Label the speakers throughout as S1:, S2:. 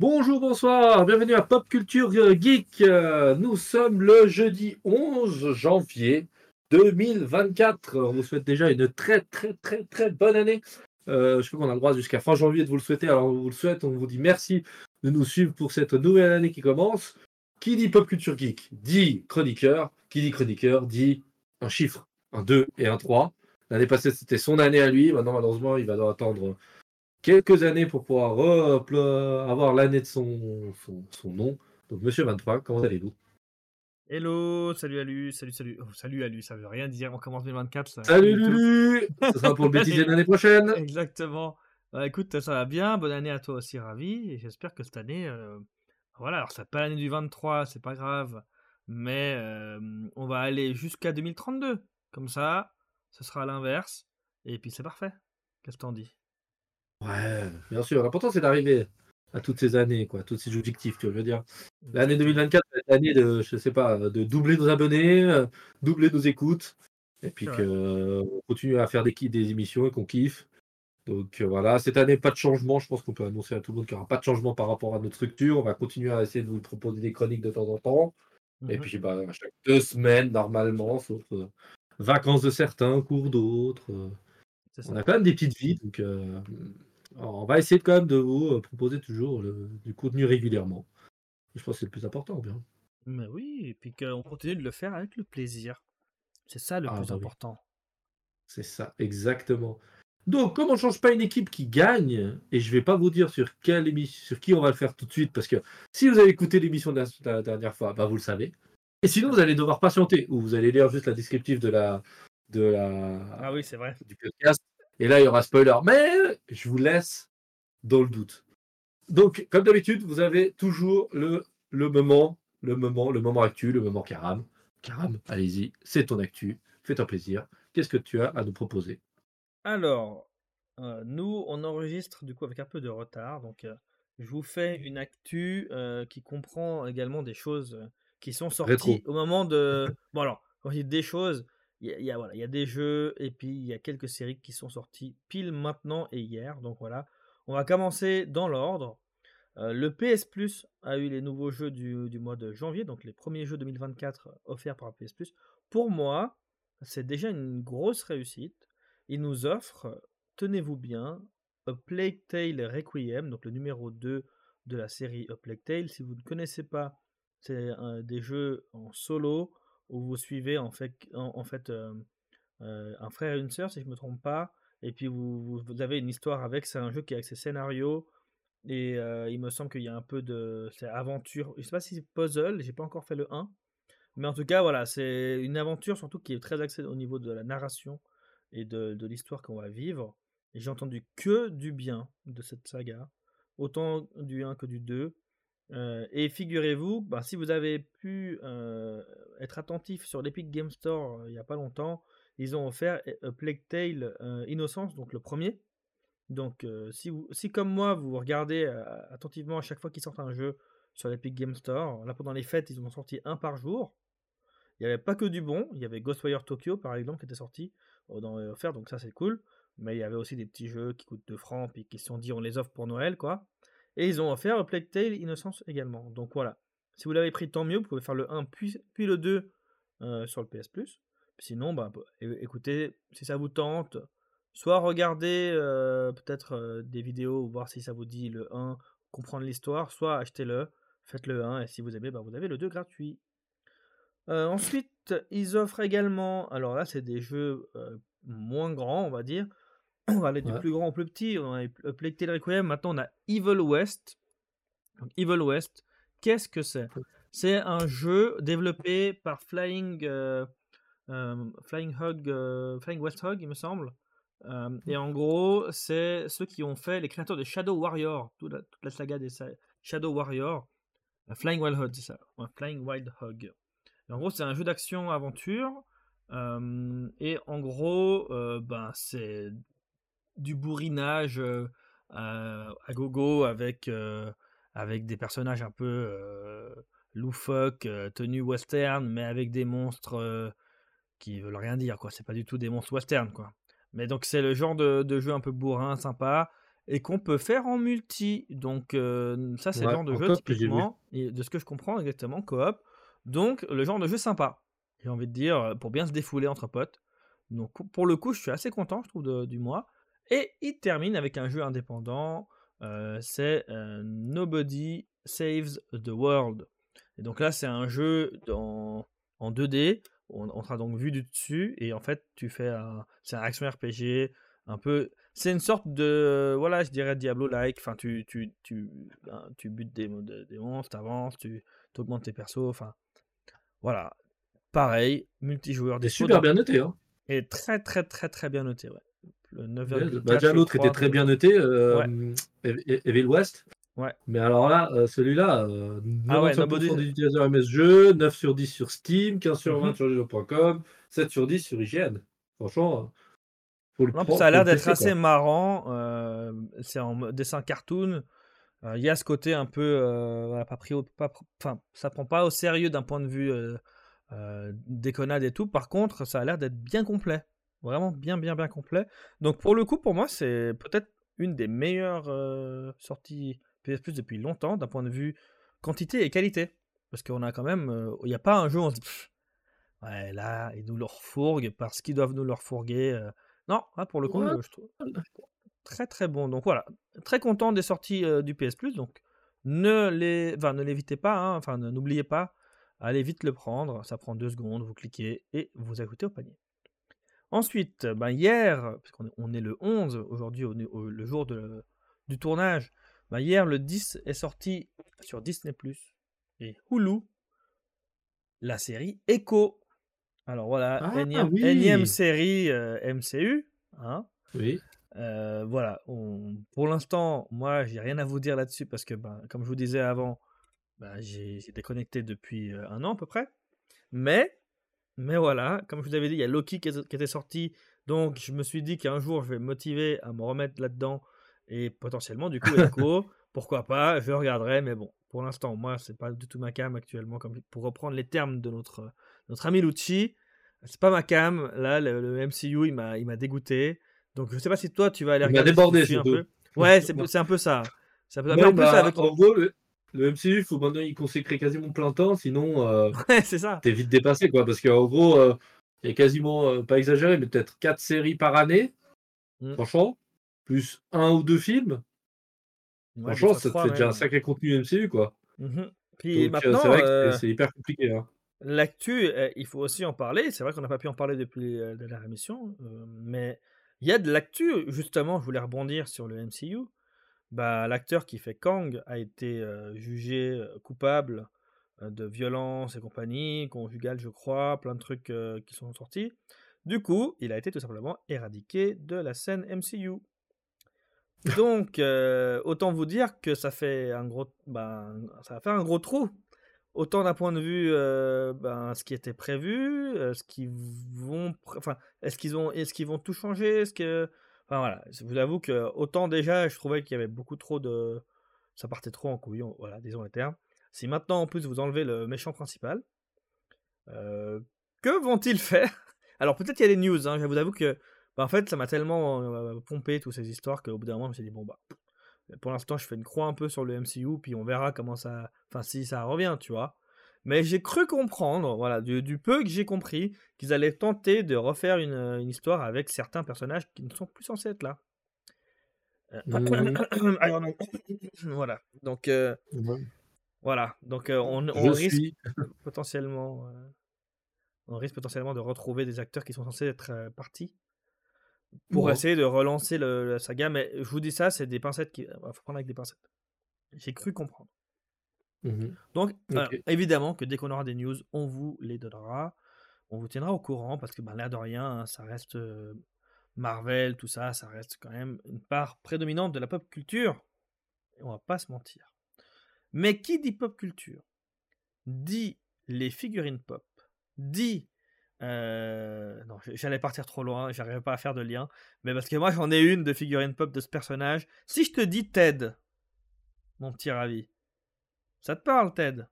S1: Bonjour, bonsoir, bienvenue à Pop Culture Geek. Nous sommes le jeudi 11 janvier 2024. On vous souhaite déjà une très très très très bonne année. Euh, je crois qu'on a le droit jusqu'à fin janvier de vous le souhaiter. Alors on vous le souhaite, on vous dit merci de nous suivre pour cette nouvelle année qui commence. Qui dit Pop Culture Geek dit chroniqueur. Qui dit chroniqueur dit un chiffre, un 2 et un 3. L'année passée, c'était son année à lui. Maintenant, malheureusement, il va devoir attendre quelques années pour pouvoir avoir l'année de son, son, son nom. Donc, monsieur 23, comment allez-vous?
S2: Hello, salut Alu, salut, salut. Oh, salut Alu, ça veut rien dire, on commence 2024. Ça
S1: Salut. Lulu Ce sera pour le bêtisier l'année prochaine.
S2: Exactement. Bah, écoute, ça va bien, bonne année à toi aussi, ravi. Et j'espère que cette année, euh, voilà, alors c'est pas l'année du 23, c'est pas grave, mais euh, on va aller jusqu'à 2032. Comme ça, ce sera à l'inverse. Et puis c'est parfait. Qu'est-ce que t'en dis?
S1: Ouais, bien sûr. L'important, c'est d'arriver à toutes ces années, quoi, tous ces objectifs, tu veux dire. L'année 2024, c'est l'année de, je sais pas, de doubler nos abonnés, euh, doubler nos écoutes, et puis qu'on continue à faire des, des émissions et qu'on kiffe. Donc euh, voilà, cette année, pas de changement. Je pense qu'on peut annoncer à tout le monde qu'il n'y aura pas de changement par rapport à notre structure. On va continuer à essayer de vous proposer des chroniques de temps en temps. Et
S2: Mhm.
S1: puis, bah, à chaque deux semaines, normalement, sauf euh, vacances de certains, cours d'autres. euh, on a quand même des petites vies, donc euh, on va essayer quand même de vous euh, proposer toujours le- du contenu régulièrement. Je pense que c'est le plus important, bien.
S2: Mais oui, et puis qu'on continue de le faire avec le plaisir. C'est ça le
S1: Ah,
S2: plus
S1: bah oui.
S2: important.
S1: C'est ça, exactement. Donc, comme on ne change pas une équipe qui gagne, et je vais pas vous dire sur quelle émission, sur qui on va le faire tout de suite, parce que si vous avez écouté l'émission de la, de la dernière fois, bah vous le savez. Et sinon, vous allez devoir patienter, ou vous allez lire juste la descriptive de la, de la,
S2: Ah oui, c'est vrai.
S1: du podcast. Et là, il y aura spoiler. Mais je vous laisse dans le doute. Donc, comme d'habitude, vous avez toujours le, le moment, le moment, le moment actu, le moment Karam. Karam, allez-y, c'est ton actu. Fais-toi plaisir. Qu'est-ce que tu as à nous proposer?
S2: Alors, euh, nous, on enregistre du coup avec un peu de retard. Donc, euh, je vous fais une actu euh, qui comprend également des choses qui sont sorties
S1: Rétro.
S2: au moment de. Bon, alors, quand je dis des choses, il y a, voilà, il y a des jeux et puis il y a quelques séries qui sont sorties pile maintenant et hier. Donc, voilà. On va commencer dans l'ordre. Euh, le PS Plus a eu les nouveaux jeux du, du mois de janvier, donc les premiers jeux 2024 offerts par PS Plus. Pour moi, c'est déjà une grosse réussite. Il nous offre, tenez-vous bien, A Plague Tale Requiem, donc le numéro 2 de la série A Plague Tale. Si vous ne connaissez pas, c'est des jeux en solo où vous suivez en fait, euh, euh, un frère et une sœur, si je ne me trompe pas. Et puis vous, avez une histoire avec. C'est un jeu qui a ses scénarios. Et euh, il me semble qu'il y a un peu de. Aventure. Je sais pas si c'est puzzle, j'ai pas encore fait le 1. Mais en tout cas, voilà, c'est une aventure surtout qui est très axée au niveau de la narration et de, de l'histoire qu'on va vivre. Et j'ai entendu que du bien de cette saga, autant du 1 que du 2. Euh, et figurez-vous, bah, si vous avez pu euh, être attentif sur l'Epic Game Store euh, il n'y a pas longtemps, ils ont offert A Plague Tale Innocence, donc le premier. Donc, si, si comme moi, vous regardez attentivement à chaque fois qu'ils sortent un jeu sur l'Epic Game Store, là pendant les fêtes, ils en ont sorti un par jour. Il n'y avait pas que du bon, il y avait Ghostwire Tokyo par exemple qui était sorti dans les offerts, donc ça c'est cool. Mais il y avait aussi des petits jeux qui coûtent 2 francs, puis qui se sont dit on les offre pour Noël, quoi. Et ils ont offert Plague Tale Innocence également. Donc voilà. Si vous l'avez pris, tant mieux, vous pouvez faire le 1 puis, le 2 euh, sur le PS Plus. Sinon, bah, é- écoutez, si ça vous tente, soit regardez euh, peut-être euh, des vidéos, voir si ça vous dit le 1, comprendre l'histoire, soit achetez-le, faites le 1, et si vous aimez, bah, vous avez le 2 gratuit. Ensuite, ils offrent également, alors là, c'est des jeux moins grands, on va dire. On va aller du
S1: Ouais.
S2: plus grand au plus petit. On a eu A Plague Tale Requiem. Maintenant, on a Evil West. Donc, Evil West, qu'est-ce que c'est? C'est un jeu développé par Flying, euh, euh, Flying, Hog, euh, Flying West Hog, il me semble. Et en gros, c'est ceux qui ont fait les créateurs de Shadow Warrior, toute la, toute la saga des Shadow Warrior. Flying Wild Hog, c'est ça. Ouais, Flying Wild Hog. Et en gros, c'est un jeu d'action-aventure. euh, et en gros, euh, ben, c'est du bourrinage euh, à gogo avec, avec des personnages un peu loufoques, tenus western, mais avec des monstres qui veulent rien dire, quoi. C'est pas du tout des monstres western, quoi. Mais donc c'est le genre de, de jeu un peu bourrin, sympa. et qu'on peut faire en multi. Donc euh, ça, c'est le genre de jeu typiquement, et de ce que je comprends exactement, coop. Donc le genre de jeu sympa, j'ai envie de dire, pour bien se défouler entre potes. Donc pour le coup, je suis assez content, je trouve, du mois. Et il termine avec un jeu indépendant, euh, c'est euh, Nobody Saves the World. Et donc là, c'est un jeu en 2D, on, sera donc vu du dessus, et en fait, tu fais un, c'est un action RPG, un peu, c'est une sorte de, voilà, je dirais Diablo-like, enfin, tu, tu, tu, ben, tu butes des, des monstres, tu avances, tu augmentes tes persos, enfin, voilà. Pareil, multijoueur.
S1: Des super bien noté, hein.
S2: Et très, très, très, très bien noté, ouais.
S1: Le 9, bah, déjà l'autre était très bien noté, euh, Evil West.
S2: Ouais.
S1: Mais alors là, euh, celui-là, euh, 95% ah ouais, des utilisateurs MS jeu, 9 sur 10 sur Steam, 15 sur 20 mhm. sur jeux.com, 7 sur 10 sur IGN. Franchement,
S2: faut le non, ça a l'air d'être assez marrant. Euh, c'est en dessin cartoon. Euh, il y a ce côté un peu, euh, pas pris, pas, enfin, ça prend pas au sérieux d'un point de vue déconnade et tout. Par contre, ça a l'air d'être bien complet, vraiment bien, bien, bien complet. Donc pour le coup, pour moi, c'est peut-être une des meilleures sorties PS Plus depuis longtemps d'un point de vue quantité et qualité. Parce qu'on a quand même. Euh, il n'y a pas un jeu où on se dit. ouais, là, ils nous le refourguent parce qu'ils doivent nous le refourguer. Euh. Non, pour le coup, je trouve très très bon. Donc voilà, très content des sorties euh, du PS Plus. Donc ne les, enfin, ne l'évitez pas, hein, enfin n'oubliez pas, allez vite le prendre. Ça prend deux secondes, vous cliquez et vous ajoutez au panier. Ensuite, ben hier, puisqu'on est, on est le 11 aujourd'hui, le jour de, du tournage, bah, hier, le 10 est sorti sur Disney Plus et Hulu la série Echo. Alors voilà, ah, énième, série euh, MCU. Hein.
S1: Oui.
S2: Euh, voilà, pour l'instant, moi, j'ai rien à vous dire là-dessus parce que, ben, comme je vous disais avant, ben, j'ai déconnecté depuis euh, un an à peu près. Mais, mais voilà, comme je vous avais dit, il y a Loki qui, qui était sorti. Donc, je me suis dit qu'un jour, je vais me motiver à me remettre là-dedans et potentiellement, du coup, Echo, pourquoi pas, je regarderai, mais bon, pour l'instant, moi, c'est pas du tout ma cam actuellement, comme pour reprendre les termes de notre, notre ami Lucci, c'est pas ma cam, là, le, MCU, il m'a, dégoûté, donc je sais pas si toi, tu vas aller
S1: regarder. Il m'a débordé,
S2: un peu. Ouais, c'est, un peu ça.
S1: ça peut, en, bah, avec... en gros, le, MCU, il faut maintenant y consacrer quasiment plein temps, sinon, euh,
S2: c'est ça.
S1: T'es vite dépassé, quoi, parce qu'en gros, euh, il y a quasiment, euh, pas exagéré, mais peut-être 4 séries par année, mmh. franchement plus un ou deux films, franchement, ça te fait déjà un sacré contenu MCU, quoi.
S2: Mmh Puis maintenant, c'est
S1: vrai que euh, c'est hyper compliqué. Hein.
S2: L'actu, il faut aussi en parler. C'est vrai qu'on n'a pas pu en parler depuis la dernière émission, euh, mais il y a de l'actu. Justement, je voulais rebondir sur le MCU. Bah, l'acteur qui fait Kang a été jugé coupable de violence et compagnie, conjugale, je crois, plein de trucs qui sont sortis. Du coup, il a été tout simplement éradiqué de la scène MCU. Donc, autant vous dire que ça fait un gros, ben, ça va faire un gros trou. Autant d'un point de vue, ben, ce qui était prévu, ce vont, enfin, est-ce qu'ils est-ce qu'ils vont tout changer, est-ce que, enfin voilà, je vous avoue que autant déjà, je trouvais qu'il y avait beaucoup trop de, ça partait trop en couille, voilà, disons les termes. Si maintenant en plus vous enlevez le méchant principal, que vont-ils faire? Alors peut-être il y a des news, hein, je vous avoue que bah, en fait, ça m'a tellement euh, pompé toutes ces histoires qu'au bout d'un moment, je me suis dit, bon, bah, pour l'instant, je fais une croix un peu sur le MCU, puis on verra comment ça. Enfin, si ça revient, tu vois. Mais j'ai cru comprendre, voilà, du, peu que j'ai compris, qu'ils allaient tenter de refaire une, une, histoire avec certains personnages qui ne sont plus censés être là. Euh, mmh. voilà. Donc, euh, voilà. Donc, on, on risque potentiellement. on risque potentiellement de retrouver des acteurs qui sont censés être partis pour essayer de relancer le, la saga. Mais je vous dis ça, c'est des pincettes qui. faut prendre avec des pincettes. J'ai cru comprendre. Mmh Donc, évidemment que dès qu'on aura des news, on vous les donnera. On vous tiendra au courant parce que, ben, l'air de rien, hein, ça reste Marvel, tout ça, ça reste quand même une part prédominante de la pop culture. Et on va pas se mentir. Mais qui dit pop culture dit les figurines pop, dit euh, non, j'allais partir trop loin, j'arrivais pas à faire de lien. Mais parce que moi j'en ai une de figurine pop de ce personnage. Si je te dis Ted, mon petit ravi, ça te parle Ted?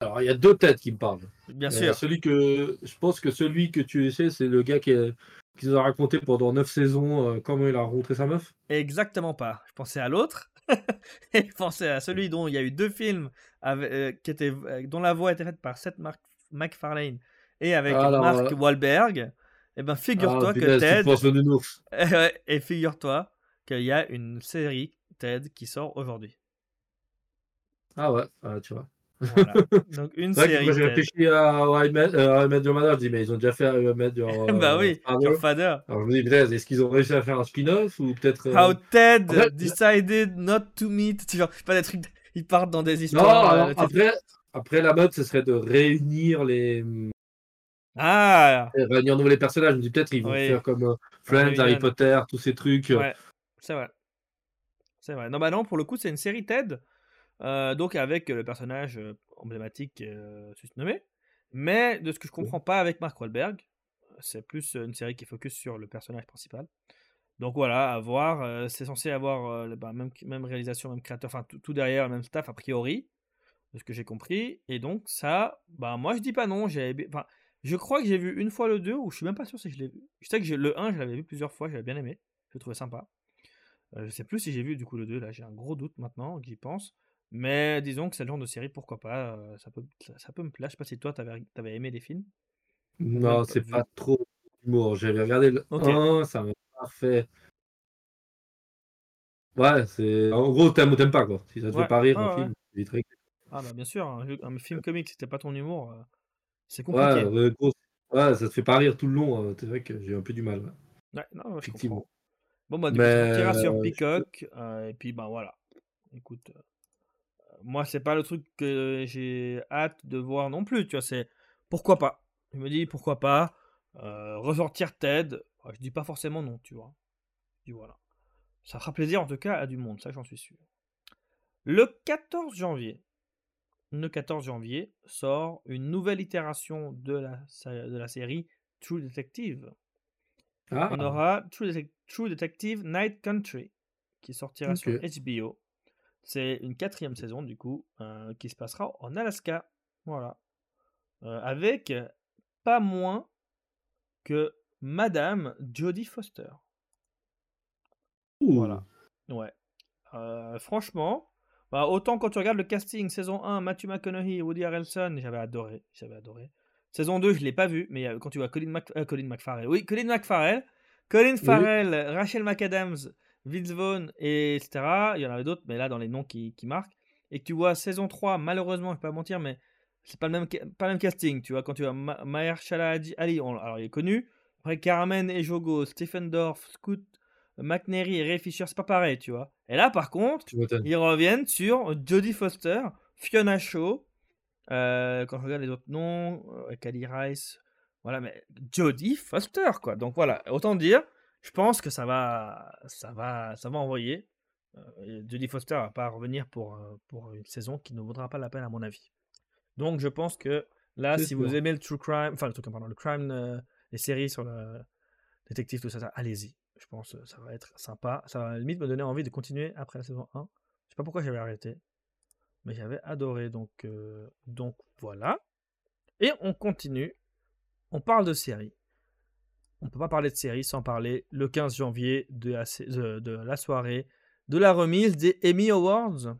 S1: Alors il y a deux Ted qui me parlent.
S2: Bien sûr.
S1: Celui que je pense que celui que tu sais, c'est le gars qui est qui nous a raconté pendant 9 saisons comment il a rencontré sa meuf
S2: Exactement pas. Je pensais à l'autre. et je pensais à celui dont il y a eu deux films qui étaient, dont la voix était faite par Seth MacFarlane et avec ah, Mark Wahlberg. Et eh ben figure-toi ah, que Ted. et figure-toi qu'il y a une série TED qui sort aujourd'hui.
S1: Ah ouais, ah, tu vois.
S2: Voilà. Donc une série.
S1: Moi j'ai réfléchi à I Met, euh, Your Mother, je dis mais ils ont déjà fait I Met Your
S2: Bah oui, Your Father.
S1: Alors je me dis est-ce qu'ils ont réussi à faire un spin-off ou peut-être.
S2: Euh... How Ted decided not to meet. Tu vois, pas des trucs. Ils partent dans des histoires.
S1: Non, euh, après, après la mode, ce serait de réunir les.
S2: Ah
S1: Réunir nouveau les personnages. Je me dis peut-être ils vont faire comme euh, Friends, Harry Potter, tous ces trucs.
S2: Ouais, c'est vrai. C'est vrai. Non, bah non, pour le coup, c'est une série TED. Euh, donc avec le personnage euh, emblématique euh, nommé. Mais de ce que je comprends pas avec Mark Wahlberg, c'est plus une série qui focus sur le personnage principal. Donc voilà, à voir. c'est censé avoir bah, même, même réalisation, même créateur, enfin tout, derrière, même staff a priori, de ce que j'ai compris. Et donc ça, bah moi je dis pas non. J'ai, enfin, je crois que j'ai vu une fois le 2 ou je suis même pas sûr si je l'ai vu. Je sais que le 1, je l'avais vu plusieurs fois, j'avais bien aimé. Je le trouvais sympa. je sais plus si j'ai vu du coup le 2, là j'ai un gros doute maintenant, j'y pense. Mais disons que c'est le genre de série, pourquoi pas, ça, peut, ça, peut me plaire. Je sais pas si toi, t'avais avais aimé les films.
S1: Non, c'est pas trop humour. J'avais regardé le okay. ça m'a pas fait. Ouais, c'est. En gros, t'aimes ou t'aimes pas, quoi. Si ça te fait pas rire, un film, c'est très.
S2: Ah, bah bien sûr, un, film comique, si c'était pas ton humour, c'est compliqué.
S1: Ouais, ouais, ça te fait pas rire tout le long. C'est vrai que j'ai un peu du mal.
S2: Ouais, non, effectivement. Bon, bah, du coup, on sur Peacock, et puis, bah voilà. Écoute moi, c'est pas le truc que j'ai hâte de voir non plus. Tu vois, c'est pourquoi pas? Je me dis pourquoi pas euh, ressortir Ted? Je dis pas forcément non, tu vois. Je dis voilà. Ça fera plaisir en tout cas à du monde, ça j'en suis sûr. Le 14 janvier, le 14 janvier sort une nouvelle itération de la, de la série True Detective. On ah. aura True, Detective Night Country qui sortira sur HBO c'est une quatrième saison, du coup, euh, qui se passera en Alaska. Voilà. Euh, avec pas moins que Madame Jodie Foster. Voilà. Ouais. Euh, franchement, bah, autant quand tu regardes le casting, saison 1, Matthew McConaughey, Woody Harrelson, j'avais adoré. J'avais adoré. Saison 2, je ne l'ai pas vu, mais quand tu vois Colin, Colin McFarrell, oui, Colin McFarrell, Colin Farrell, Rachel McAdams, Et etc. Il y en avait d'autres, mais là, dans les noms qui, qui, marquent. Et que tu vois saison 3, malheureusement, je vais pas mentir, mais c'est pas le même, pas le même casting. Tu vois, quand tu vois Ma Maher Ali, alors il est connu. Après, Carmen et Jogo, Stephen Dorff, Scoot McNary et Ray Fisher, c'est pas pareil, tu vois. Et là, par contre, ils reviennent sur Jodie Foster, Fiona Shaw, euh, quand je regarde les autres noms, euh, Rice, voilà, mais Jodie Foster, quoi. Donc voilà, autant dire, je pense que ça va, ça va, ça va envoyer. Euh, Jodie Foster va pas revenir pour, euh, pour une saison qui ne vaudra pas la peine à mon avis. Donc je pense que là, si vous aimez le true crime, enfin le true pardon, le crime, euh, les séries sur le détective, tout ça, ça allez-y. Je pense que ça va être sympa. Ça va limite me donner envie de continuer après la saison 1. Je sais pas pourquoi j'avais arrêté, mais j'avais adoré. Donc, donc voilà. Et on continue. On parle de séries on ne peut pas parler de série sans parler le 15 janvier de la, de, la soirée de la remise des Emmy Awards.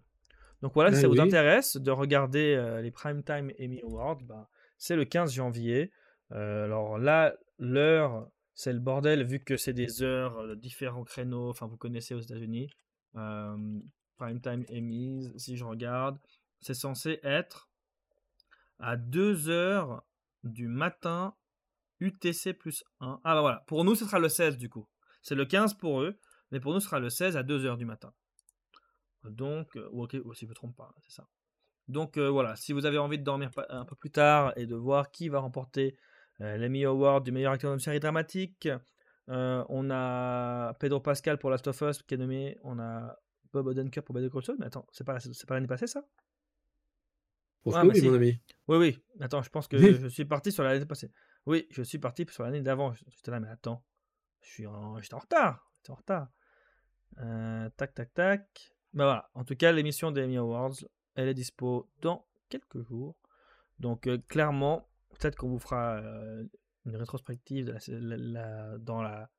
S2: Donc voilà, si ça eh vous intéresse de regarder euh, les Primetime Emmy Awards, ben, c'est le 15 janvier. Euh, alors là, l'heure, c'est le bordel vu que c'est des heures de différents créneaux. Enfin, vous connaissez aux États-Unis. Euh, Primetime Emmys, si je regarde, c'est censé être à 2 heures du matin UTC plus 1. Ah bah voilà, pour nous ce sera le 16 du coup. C'est le 15 pour eux, mais pour nous ce sera le 16 à 2h du matin. Donc, euh, ok, si je me trompe pas, c'est ça. Donc euh, voilà, si vous avez envie de dormir un peu plus tard et de voir qui va remporter euh, l'Emmy Award du meilleur acteur de série dramatique, on a Pedro Pascal pour Last of Us qui est nommé, on a Bob Odenkirk pour Better Call Saul, mais attends, c'est pas, pas l'année passée ça?
S1: Pour oui, mon ami.
S2: Oui, oui, attends, je pense que je suis parti sur l'année passée. Oui, je suis parti sur l'année d'avant. J'étais là, mais attends, je suis en, j'étais en retard. J'étais en retard. Euh, tac, tac, tac. Ben voilà. En tout cas, l'émission des Emmy Awards, elle est dispo dans quelques jours. Donc, euh, clairement, peut-être qu'on vous fera euh, une rétrospective de la, la- dans la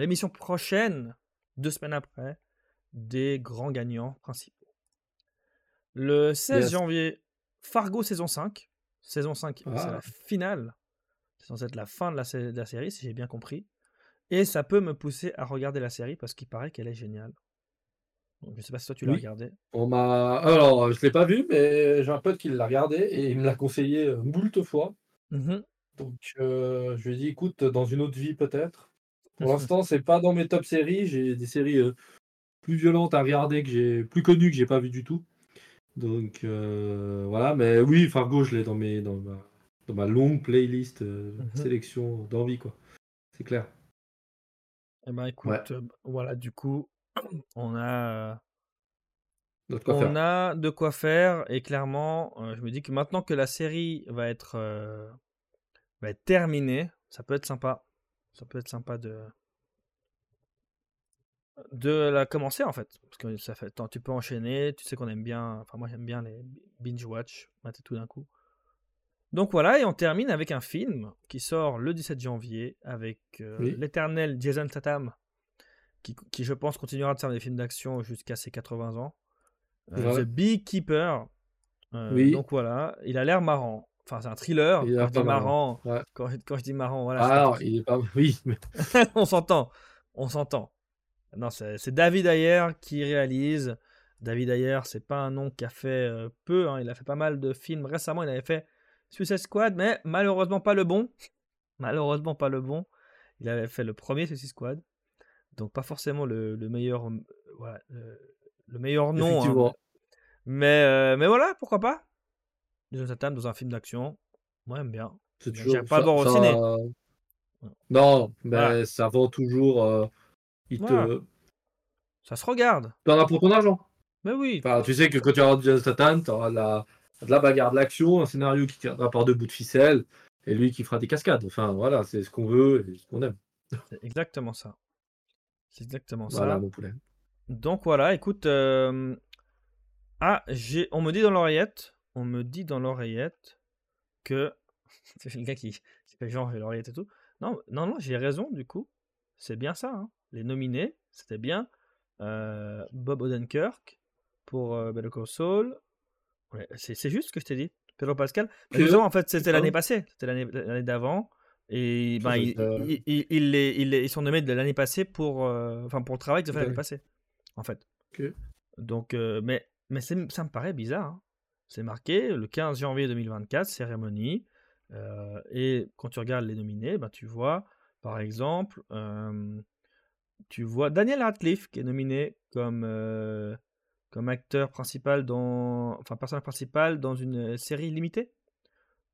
S2: l'émission prochaine, deux semaines après, des grands gagnants principaux. Le 16
S1: Yes.
S2: janvier, Fargo saison 5. Saison 5, c'est
S1: Ah.
S2: la finale. C'est censé être la fin de la, sé- de la série, si j'ai bien compris. Et ça peut me pousser à regarder la série parce qu'il paraît qu'elle est géniale. Donc, je sais pas si toi tu l'as
S1: Oui.
S2: regardée.
S1: On m'a. Alors, je l'ai pas vu, mais j'ai un pote qui l'a regardé et il me l'a conseillé euh, moult fois.
S2: Mhm.
S1: Donc, euh, je lui ai dit, écoute, dans une autre vie peut-être. Pour l'instant, c'est pas dans mes top séries. J'ai des séries euh, plus violentes à regarder que j'ai plus connues que j'ai pas vu du tout. Donc euh, voilà, mais oui, Fargo, je l'ai dans mes dans ma, dans ma longue playlist euh,
S2: Mhm.
S1: sélection d'envie quoi. C'est clair.
S2: Eh ben écoute,
S1: Ouais.
S2: euh, voilà, du coup, on a,
S1: Notre quoi
S2: on
S1: faire.
S2: a de quoi faire et clairement, je me dis que maintenant que la série va être, va être terminée, ça peut être sympa. Ça peut être sympa de, de la commencer en fait. Parce que ça fait, attends, tu peux enchaîner, tu sais qu'on aime bien, enfin moi j'aime bien les binge-watch, mater tout d'un coup. Donc voilà, et on termine avec un film qui sort le 17 janvier avec euh,
S1: Oui.
S2: l'éternel Jason Statham, qui, qui, je pense continuera de faire des films d'action jusqu'à ses 80 ans. Euh. The Beekeeper. Euh,
S1: Oui.
S2: Donc voilà, il a l'air marrant. Enfin, c'est un thriller.
S1: Il a
S2: Quand
S1: l'air marrant.
S2: marrant,
S1: Ouais.
S2: quand, je- quand je dis marrant, voilà.
S1: Ah non, il est pas. Oui,
S2: on s'entend. On s'entend. Non, c'est David Ayer qui réalise. David Ayer, c'est pas un nom qui a fait euh, peu. hein, Il a fait pas mal de films. Récemment, il avait fait Suicide Squad, mais malheureusement pas le bon. Malheureusement pas le bon. Il avait fait le premier Suicide Squad. Donc pas forcément le, le meilleur, euh, voilà, le, le meilleur nom. hein. Mais, euh, mais voilà, pourquoi pas Jason Statham dans un film d'action. Moi, j'aime bien.
S1: C'est toujours
S2: pas le
S1: ça-
S2: voir au
S1: ça-
S2: ciné.
S1: Non, mais
S2: Voilà.
S1: ça vend toujours. euh, il te.
S2: Voilà. Ça se regarde.
S1: T'en as pour ton argent.
S2: Mais oui.
S1: Enfin, tu sais que quand tu regardes Jason Statham, tu auras de la, de la bagarre, de l'action, un scénario qui tiendra par deux bouts de ficelle, et lui qui fera des cascades. Enfin, voilà, c'est ce qu'on veut et ce qu'on aime.
S2: C'est exactement ça. C'est exactement
S1: Voilà,
S2: ça.
S1: mon poulet.
S2: Donc voilà, écoute. euh, Ah, j'ai... on me dit dans l'oreillette, on me dit dans l'oreillette que c'est le gars qui, qui fait genre j'ai l'oreillette et tout. Non, non, non, j'ai raison du coup. C'est bien ça. hein. Les nominés, c'était bien euh, Bob Odenkirk pour euh, Better Call Saul. Ouais, c'est, juste ce que je t'ai dit. Pedro Pascal. Justement, en fait, c'était l'année passée. C'était l'année, d'avant. Et ben, ils, sont nommés de l'année passée pour, euh, enfin, pour le travail qu'ils ont fait l'année passée. En fait. Donc, euh, mais, mais ça me paraît bizarre. hein. C'est marqué le 15 janvier 2024, cérémonie. euh, et quand tu regardes les nominés, ben, tu vois, par exemple, euh, tu vois Daniel Radcliffe qui est nominé comme, euh, comme acteur principal dans, enfin personnage principal dans une série limitée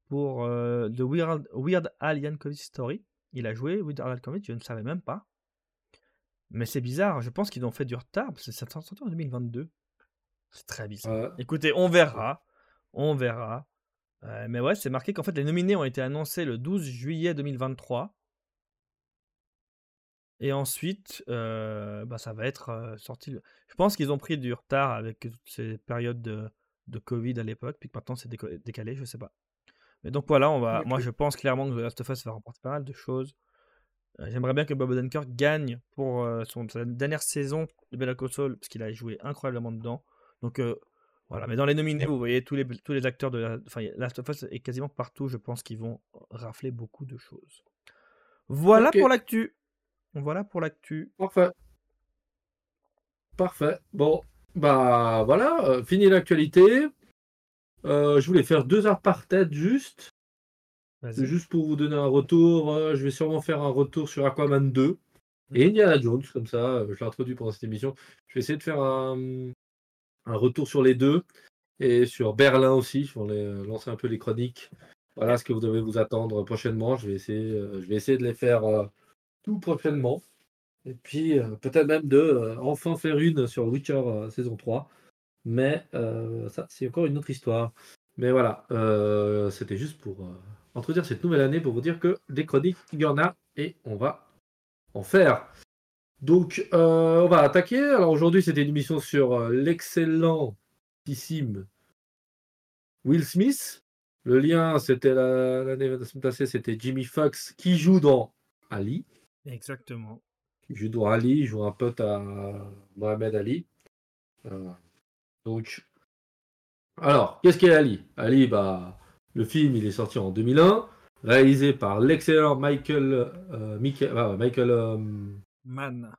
S2: pour euh, The Weird, Weird Al Yankovic Story. Il a joué Weird Al Yankovic, je ne savais même pas. Mais c'est bizarre, je pense qu'ils ont fait du retard, parce que ça sorti en 2022. C'est très bizarre. Écoutez, on verra. On verra. Euh, mais ouais, c'est marqué qu'en fait, les nominés ont été annoncés le 12 juillet 2023. Et ensuite, euh, bah, ça va être euh, sorti. Je pense qu'ils ont pris du retard avec toutes ces périodes de, de Covid à l'époque, puis que maintenant c'est décalé, je sais pas. Mais donc voilà, on va, moi je pense clairement que The Last of Us va remporter pas mal de choses. Euh, J'aimerais bien que Bob Odenkirk gagne pour son, sa dernière saison de Call Saul, parce qu'il a joué incroyablement dedans. Donc voilà, mais dans les nominés, vous voyez tous les, tous les acteurs de la, enfin, Last of Us est quasiment partout, je pense qu'ils vont rafler beaucoup de choses. Voilà pour l'actu. Voilà pour l'actu.
S1: Parfait. Parfait. Bon, bah voilà, euh, fini l'actualité. Euh, je voulais faire deux heures par tête juste. Juste pour vous donner un retour. euh, je vais sûrement faire un retour sur Aquaman 2 et Indiana Jones, comme ça, je l'ai introduit pendant cette émission. Je vais essayer de faire un, un retour sur les deux et sur Berlin aussi. Je vais lancer un peu les chroniques. Voilà ce que vous devez vous attendre prochainement. Je vais essayer, je vais essayer de les faire tout prochainement. Et puis euh, peut-être même de euh, enfin faire une sur Witcher euh, saison 3. Mais ça, c'est encore une autre histoire. Mais voilà, c'était juste pour introduire cette nouvelle année pour vous dire que des chroniques, il y en a et on va en faire. Donc, on va attaquer. Alors aujourd'hui, c'était une émission sur l'excellentissime Will Smith. Le lien, c'était l'année passée, c'était Jimmy Fox qui joue dans Ali.
S2: Exactement.
S1: Dans Ali, joue un pote à Mohamed Ali. Euh, donc, alors, qu'est-ce qu'est Ali? Ali, bah, le film, il est sorti en 2001, réalisé par l'excellent Michael, euh, Michael, Michael euh,
S2: Mann.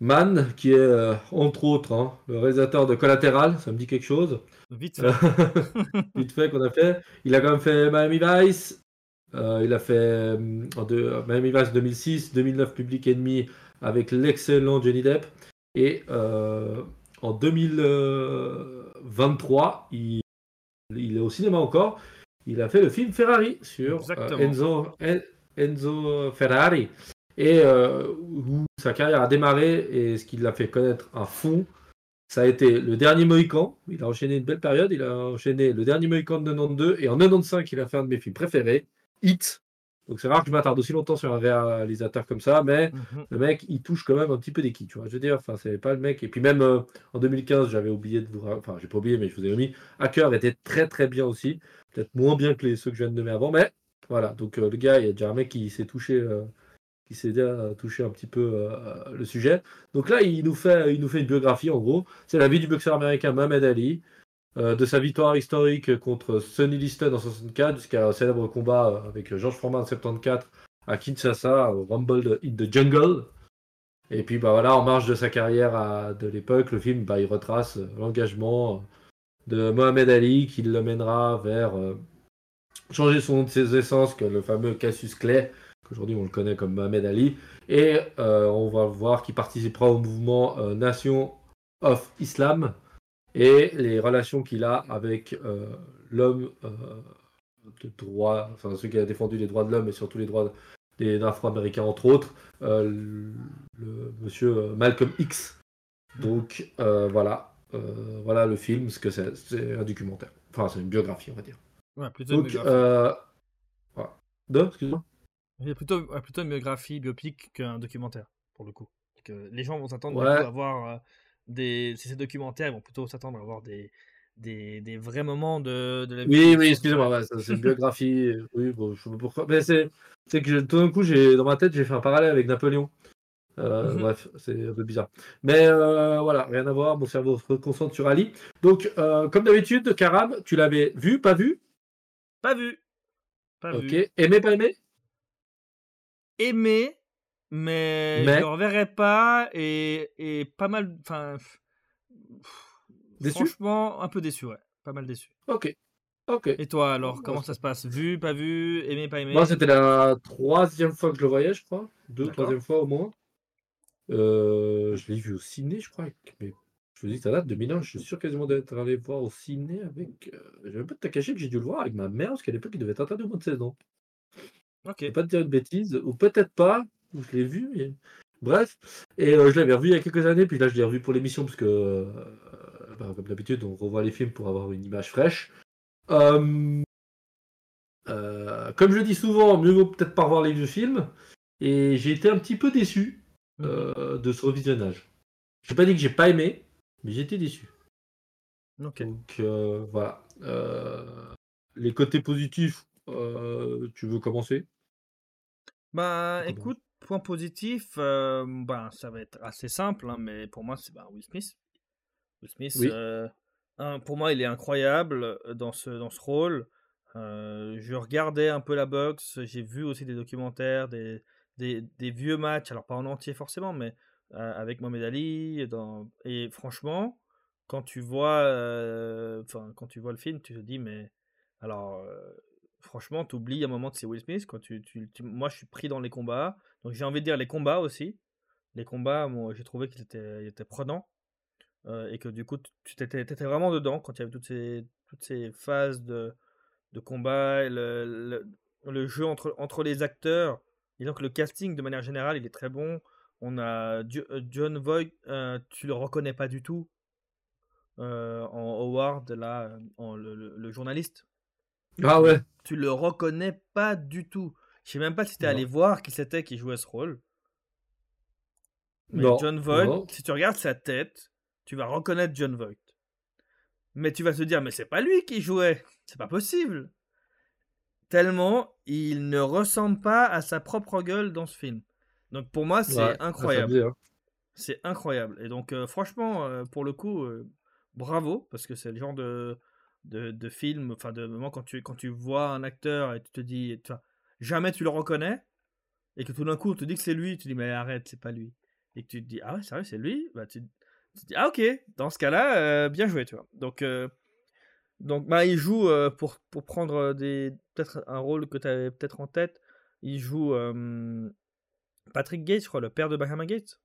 S1: Mann, qui est entre autres hein, le réalisateur de Collateral, ça me dit quelque chose.
S2: Vite fait.
S1: Vite fait qu'on a fait. Il a quand même fait Miami Vice. Il a fait de, Miami Vice 2006, 2009 Public Enemy avec l'excellent Johnny Depp. Et en 2023, il, est au cinéma encore. Il a fait le film Ferrari sur euh, Enzo, Enzo, Ferrari. Et euh, où sa carrière a démarré et ce qui l'a fait connaître à fond, ça a été le dernier Mohican. Il a enchaîné une belle période. Il a enchaîné le dernier Mohican de 92 et en 95, il a fait un de mes films préférés, Hit, donc c'est rare que je m'attarde aussi longtemps sur un réalisateur comme ça, mais mhm. le mec, il touche quand même un petit peu des quilles, tu vois. Je veux dire, enfin, c'est pas le mec. Et puis même euh, en 2015, j'avais oublié de vous, enfin, j'ai pas oublié, mais je vous ai remis. Hacker était très très bien aussi, peut-être moins bien que les ceux que je viens de nommer avant, mais voilà. Donc euh, le gars, il y a déjà un mec qui s'est touché, euh, qui s'est déjà touché un petit peu le sujet. Donc là, il nous fait, il nous fait une biographie en gros. C'est la vie du boxeur américain Mohamed Ali. Euh, de sa victoire historique contre Sonny Liston en 64 jusqu'à un célèbre combat avec Georges Foreman en 74 à Kinshasa, au Rumble in the Jungle. Et puis bah voilà, en marge de sa carrière de l'époque, le film bah, il retrace l'engagement de Mohamed Ali qui le mènera vers euh, changer son nom de ses essences, que le fameux Cassius Clay, qu'aujourd'hui on le connaît comme Mohamed Ali. Et euh, on va voir qu'il participera au mouvement Nation of Islam, et les relations qu'il a avec euh, l'homme euh, de droit, enfin celui qui a défendu les droits de l'homme et surtout les droits des Afro-Américains entre autres, euh, le, monsieur Malcolm X. Donc voilà, voilà le film, ce que c'est, c'est un documentaire. Enfin, c'est une biographie, on va dire.
S2: Ouais, plutôt
S1: biographie. Voilà. Deux, excuse-moi.
S2: Il plutôt, plutôt une biographie biopique qu'un documentaire, pour le coup. Que les gens vont s'attendre à voir des, ces documentaires, ils vont plutôt s'attendre à avoir des, des, des, vrais moments de, de la
S1: vie. Oui, oui, excusez-moi, c'est une biographie. oui, bon, je sais pas pourquoi. Mais c'est que tout d'un coup, dans ma tête, j'ai fait un parallèle avec Napoléon. Euh, mhm. Bref, c'est un peu bizarre. Mais euh, voilà, rien à voir, mon cerveau se concentre sur Ali. Donc, euh, comme d'habitude, Karam, tu l'avais vu, pas vu?
S2: Pas vu. Pas
S1: ok, aimé, pas aimé?
S2: Aimé, mais, je le reverrai pas et, et pas mal. Enfin.
S1: Déçu?
S2: Franchement, un peu déçu, ouais. Pas mal déçu.
S1: Ok. Ok.
S2: Et toi, alors, comment ça se passe? Vu, pas vu, aimé, pas aimé?
S1: Moi, c'était la troisième fois que je le voyais, je crois. Deux, troisième fois au moins. Euh, je l'ai vu au ciné, je crois. Mais je vous dis, ça date de 2001. Je suis sûr quasiment d'être allé voir au ciné avec. Euh... J'ai même pas de cacher que j'ai dû le voir avec ma mère, parce qu'à l'époque, il devait être interdit au moins de 16 ans.
S2: Ok.
S1: Je vais pas te dire une bêtise, ou peut-être pas je l'ai vu. Bref, et euh, je l'avais revu il y a quelques années, puis là je l'ai revu pour l'émission, parce que, euh, bah, comme d'habitude, on revoit les films pour avoir une image fraîche. Euh, comme je dis souvent, mieux vaut peut-être pas revoir les vieux films, et j'ai été un petit peu déçu mhm. de ce revisionnage. Je n'ai pas dit que j'ai pas aimé, mais j'ai été déçu.
S2: Donc
S1: voilà. les côtés positifs, tu veux commencer?
S2: Bah écoute, Point positif, euh, ben, ça va être assez simple, hein, mais pour moi, c'est ben, Will Smith. Will Smith, euh, pour moi, il est incroyable euh, dans ce, dans ce rôle. je regardais un peu la boxe, j'ai vu aussi des documentaires, des, des, des, vieux matchs, alors pas en entier forcément, mais avec Mohamed Ali. Dans... Et franchement, quand tu vois, enfin, quand tu vois le film, tu te dis, mais alors, franchement, tu oublies un moment que c'est Will Smith. Quand tu, tu, moi, je suis pris dans les combats. Donc, j'ai envie de dire les combats aussi. Les combats, moi, j'ai trouvé qu'ils étaient, étaient prenants. Euh, et que du coup, tu étais, étais, vraiment dedans quand il y avait toutes ces, toutes ces phases de, de combat, le, le, jeu entre, entre les acteurs. Et donc, le casting, de manière générale, il est très bon. On a euh, John Voight, euh, tu le reconnais pas du tout. en Howard, là, en, le, le, journaliste.
S1: Ah ouais.
S2: Tu le reconnais pas du tout. Je sais même pas si tu es allé voir qui c'était qui jouait ce rôle. Mais John Voight, si tu regardes sa tête, tu vas reconnaître John Voight. Mais tu vas te dire, mais c'est pas lui qui jouait. C'est pas possible. tellement il ne ressemble pas à sa propre gueule dans ce film. Donc pour moi, c'est
S1: Ouais,
S2: incroyable.
S1: hein.
S2: C'est incroyable. Et donc, euh, franchement, euh, pour le coup, euh, bravo, parce que c'est le genre de, de, de film, enfin, de moment quand tu, quand tu vois un acteur et tu te dis, jamais tu le reconnais, et que tout d'un coup, on te dit que c'est lui, tu dis, mais arrête, c'est pas lui. Et que tu te dis, ah ouais, sérieux, c'est lui? Bah, tu, tu te dis, ah ok, dans ce cas-là, euh, bien joué, tu vois. Donc, euh, donc bah, il joue, euh, pour, pour prendre des peut-être un rôle que tu avais peut-être en tête, il joue Patrick Gates, je crois, le père de Benjamin Gates.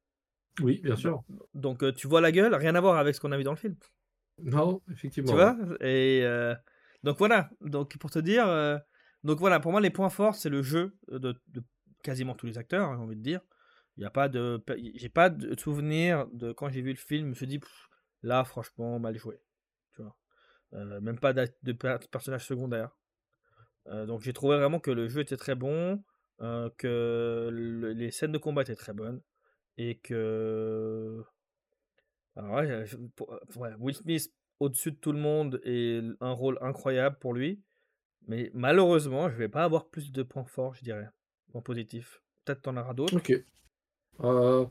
S1: Oui, bien sûr.
S2: Donc tu vois la gueule, rien à voir avec ce qu'on a vu dans le film.
S1: Non, effectivement.
S2: Tu vois? Et donc voilà. Donc pour te dire, donc voilà, pour moi les points forts c'est le jeu de, de quasiment tous les acteurs, hein, j'ai envie de dire. Il y a pas de, j'ai pas de souvenir de quand j'ai vu le film, je me suis dit là franchement mal joué. Tu vois. Euh, même pas de per- personnage secondaire. Euh, donc j'ai trouvé vraiment que le jeu était très bon, euh, que le- les scènes de combat étaient très bonnes et que alors euh, Will Smith au-dessus de tout le monde et un rôle incroyable pour lui. Mais malheureusement, je vais pas avoir plus de points forts, je dirais. Points positifs. Peut-être t'en auras d'autres.
S1: Ok. Euh,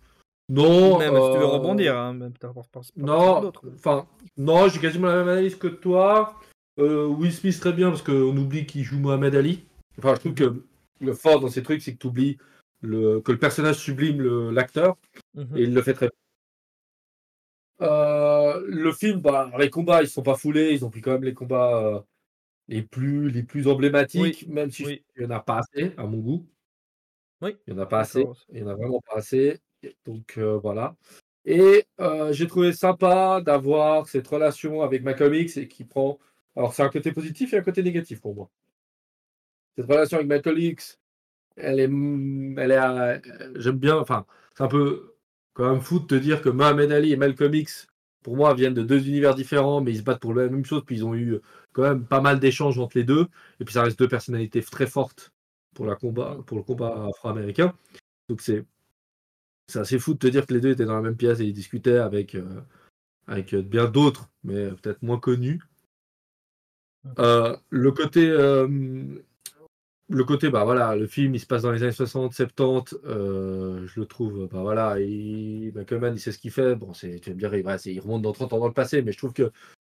S1: non.
S2: Même si tu veux
S1: euh,
S2: rebondir, hein, même pas- pas- pas
S1: Non, enfin, non, j'ai quasiment la même analyse que toi. Euh, Will Smith, très bien, parce qu'on oublie qu'il joue Mohamed Ali. Enfin, je trouve que le fort dans ces trucs, c'est que tu oublies le, que le personnage sublime l'acteur,
S2: Mhm.
S1: et il le fait très bien. Euh, le film, bah, les combats, ils sont pas foulés, ils ont pris quand même les combats les, plus, les plus emblématiques, même si je- il n'y en a pas assez, à mon goût.
S2: Oui.
S1: Il n'y en a pas assez. Il n'y en a vraiment pas assez. Donc euh, voilà. Et euh, j'ai trouvé sympa d'avoir cette relation avec Malcolm X et qui prend. Alors c'est un côté positif et un côté négatif pour moi. Cette relation avec Malcolm X, elle est, elle est, à- j'aime bien. Enfin, c'est un peu quand même fou de te dire que Mohamed Ali et Malcolm X, pour moi, viennent de deux univers différents, mais ils se battent pour la même chose. Puis ils ont eu quand même pas mal d'échanges entre les deux. Et puis ça reste deux personnalités très fortes pour, la combat, pour le combat afro-américain. Donc c'est assez fou de te dire que les deux étaient dans la même pièce et ils discutaient avec, euh, avec euh, bien d'autres, mais peut-être moins connus. Euh, le côté, euh, le côté, bah voilà, le film il se passe dans les années 60, 70, euh, je le trouve, bah voilà, il, Malcolm il sait ce qu'il fait. Bon, c'est, tu vas me dire, il, il remonte dans 30 ans dans le passé, mais je trouve que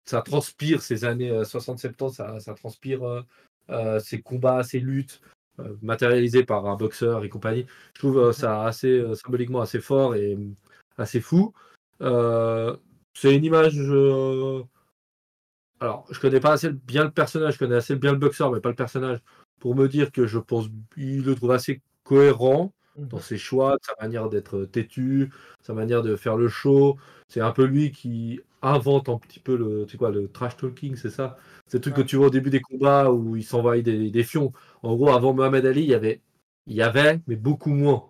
S1: ça transpire ces années euh, 60-70, ça, ça transpire euh, euh, ses combats, ses luttes, euh, matérialisés par un boxeur et compagnie. Je trouve euh, ça assez euh, symboliquement assez fort et euh, assez fou. Euh, c'est une image. euh, Alors, je connais pas assez bien le personnage, je connais assez bien le boxeur, mais pas le personnage, pour me dire que je pense il le trouve assez cohérent
S2: Mhm.
S1: dans ses choix, sa manière d'être têtu, sa manière de faire le show. C'est un peu lui qui invente un petit peu le, tu quoi, le trash talking, c'est ça? C'est le truc
S2: Ouais.
S1: que tu vois au début des combats où il s'envahit des, des fions. En gros, avant Mohamed Ali, il y avait, il y avait, mais beaucoup moins.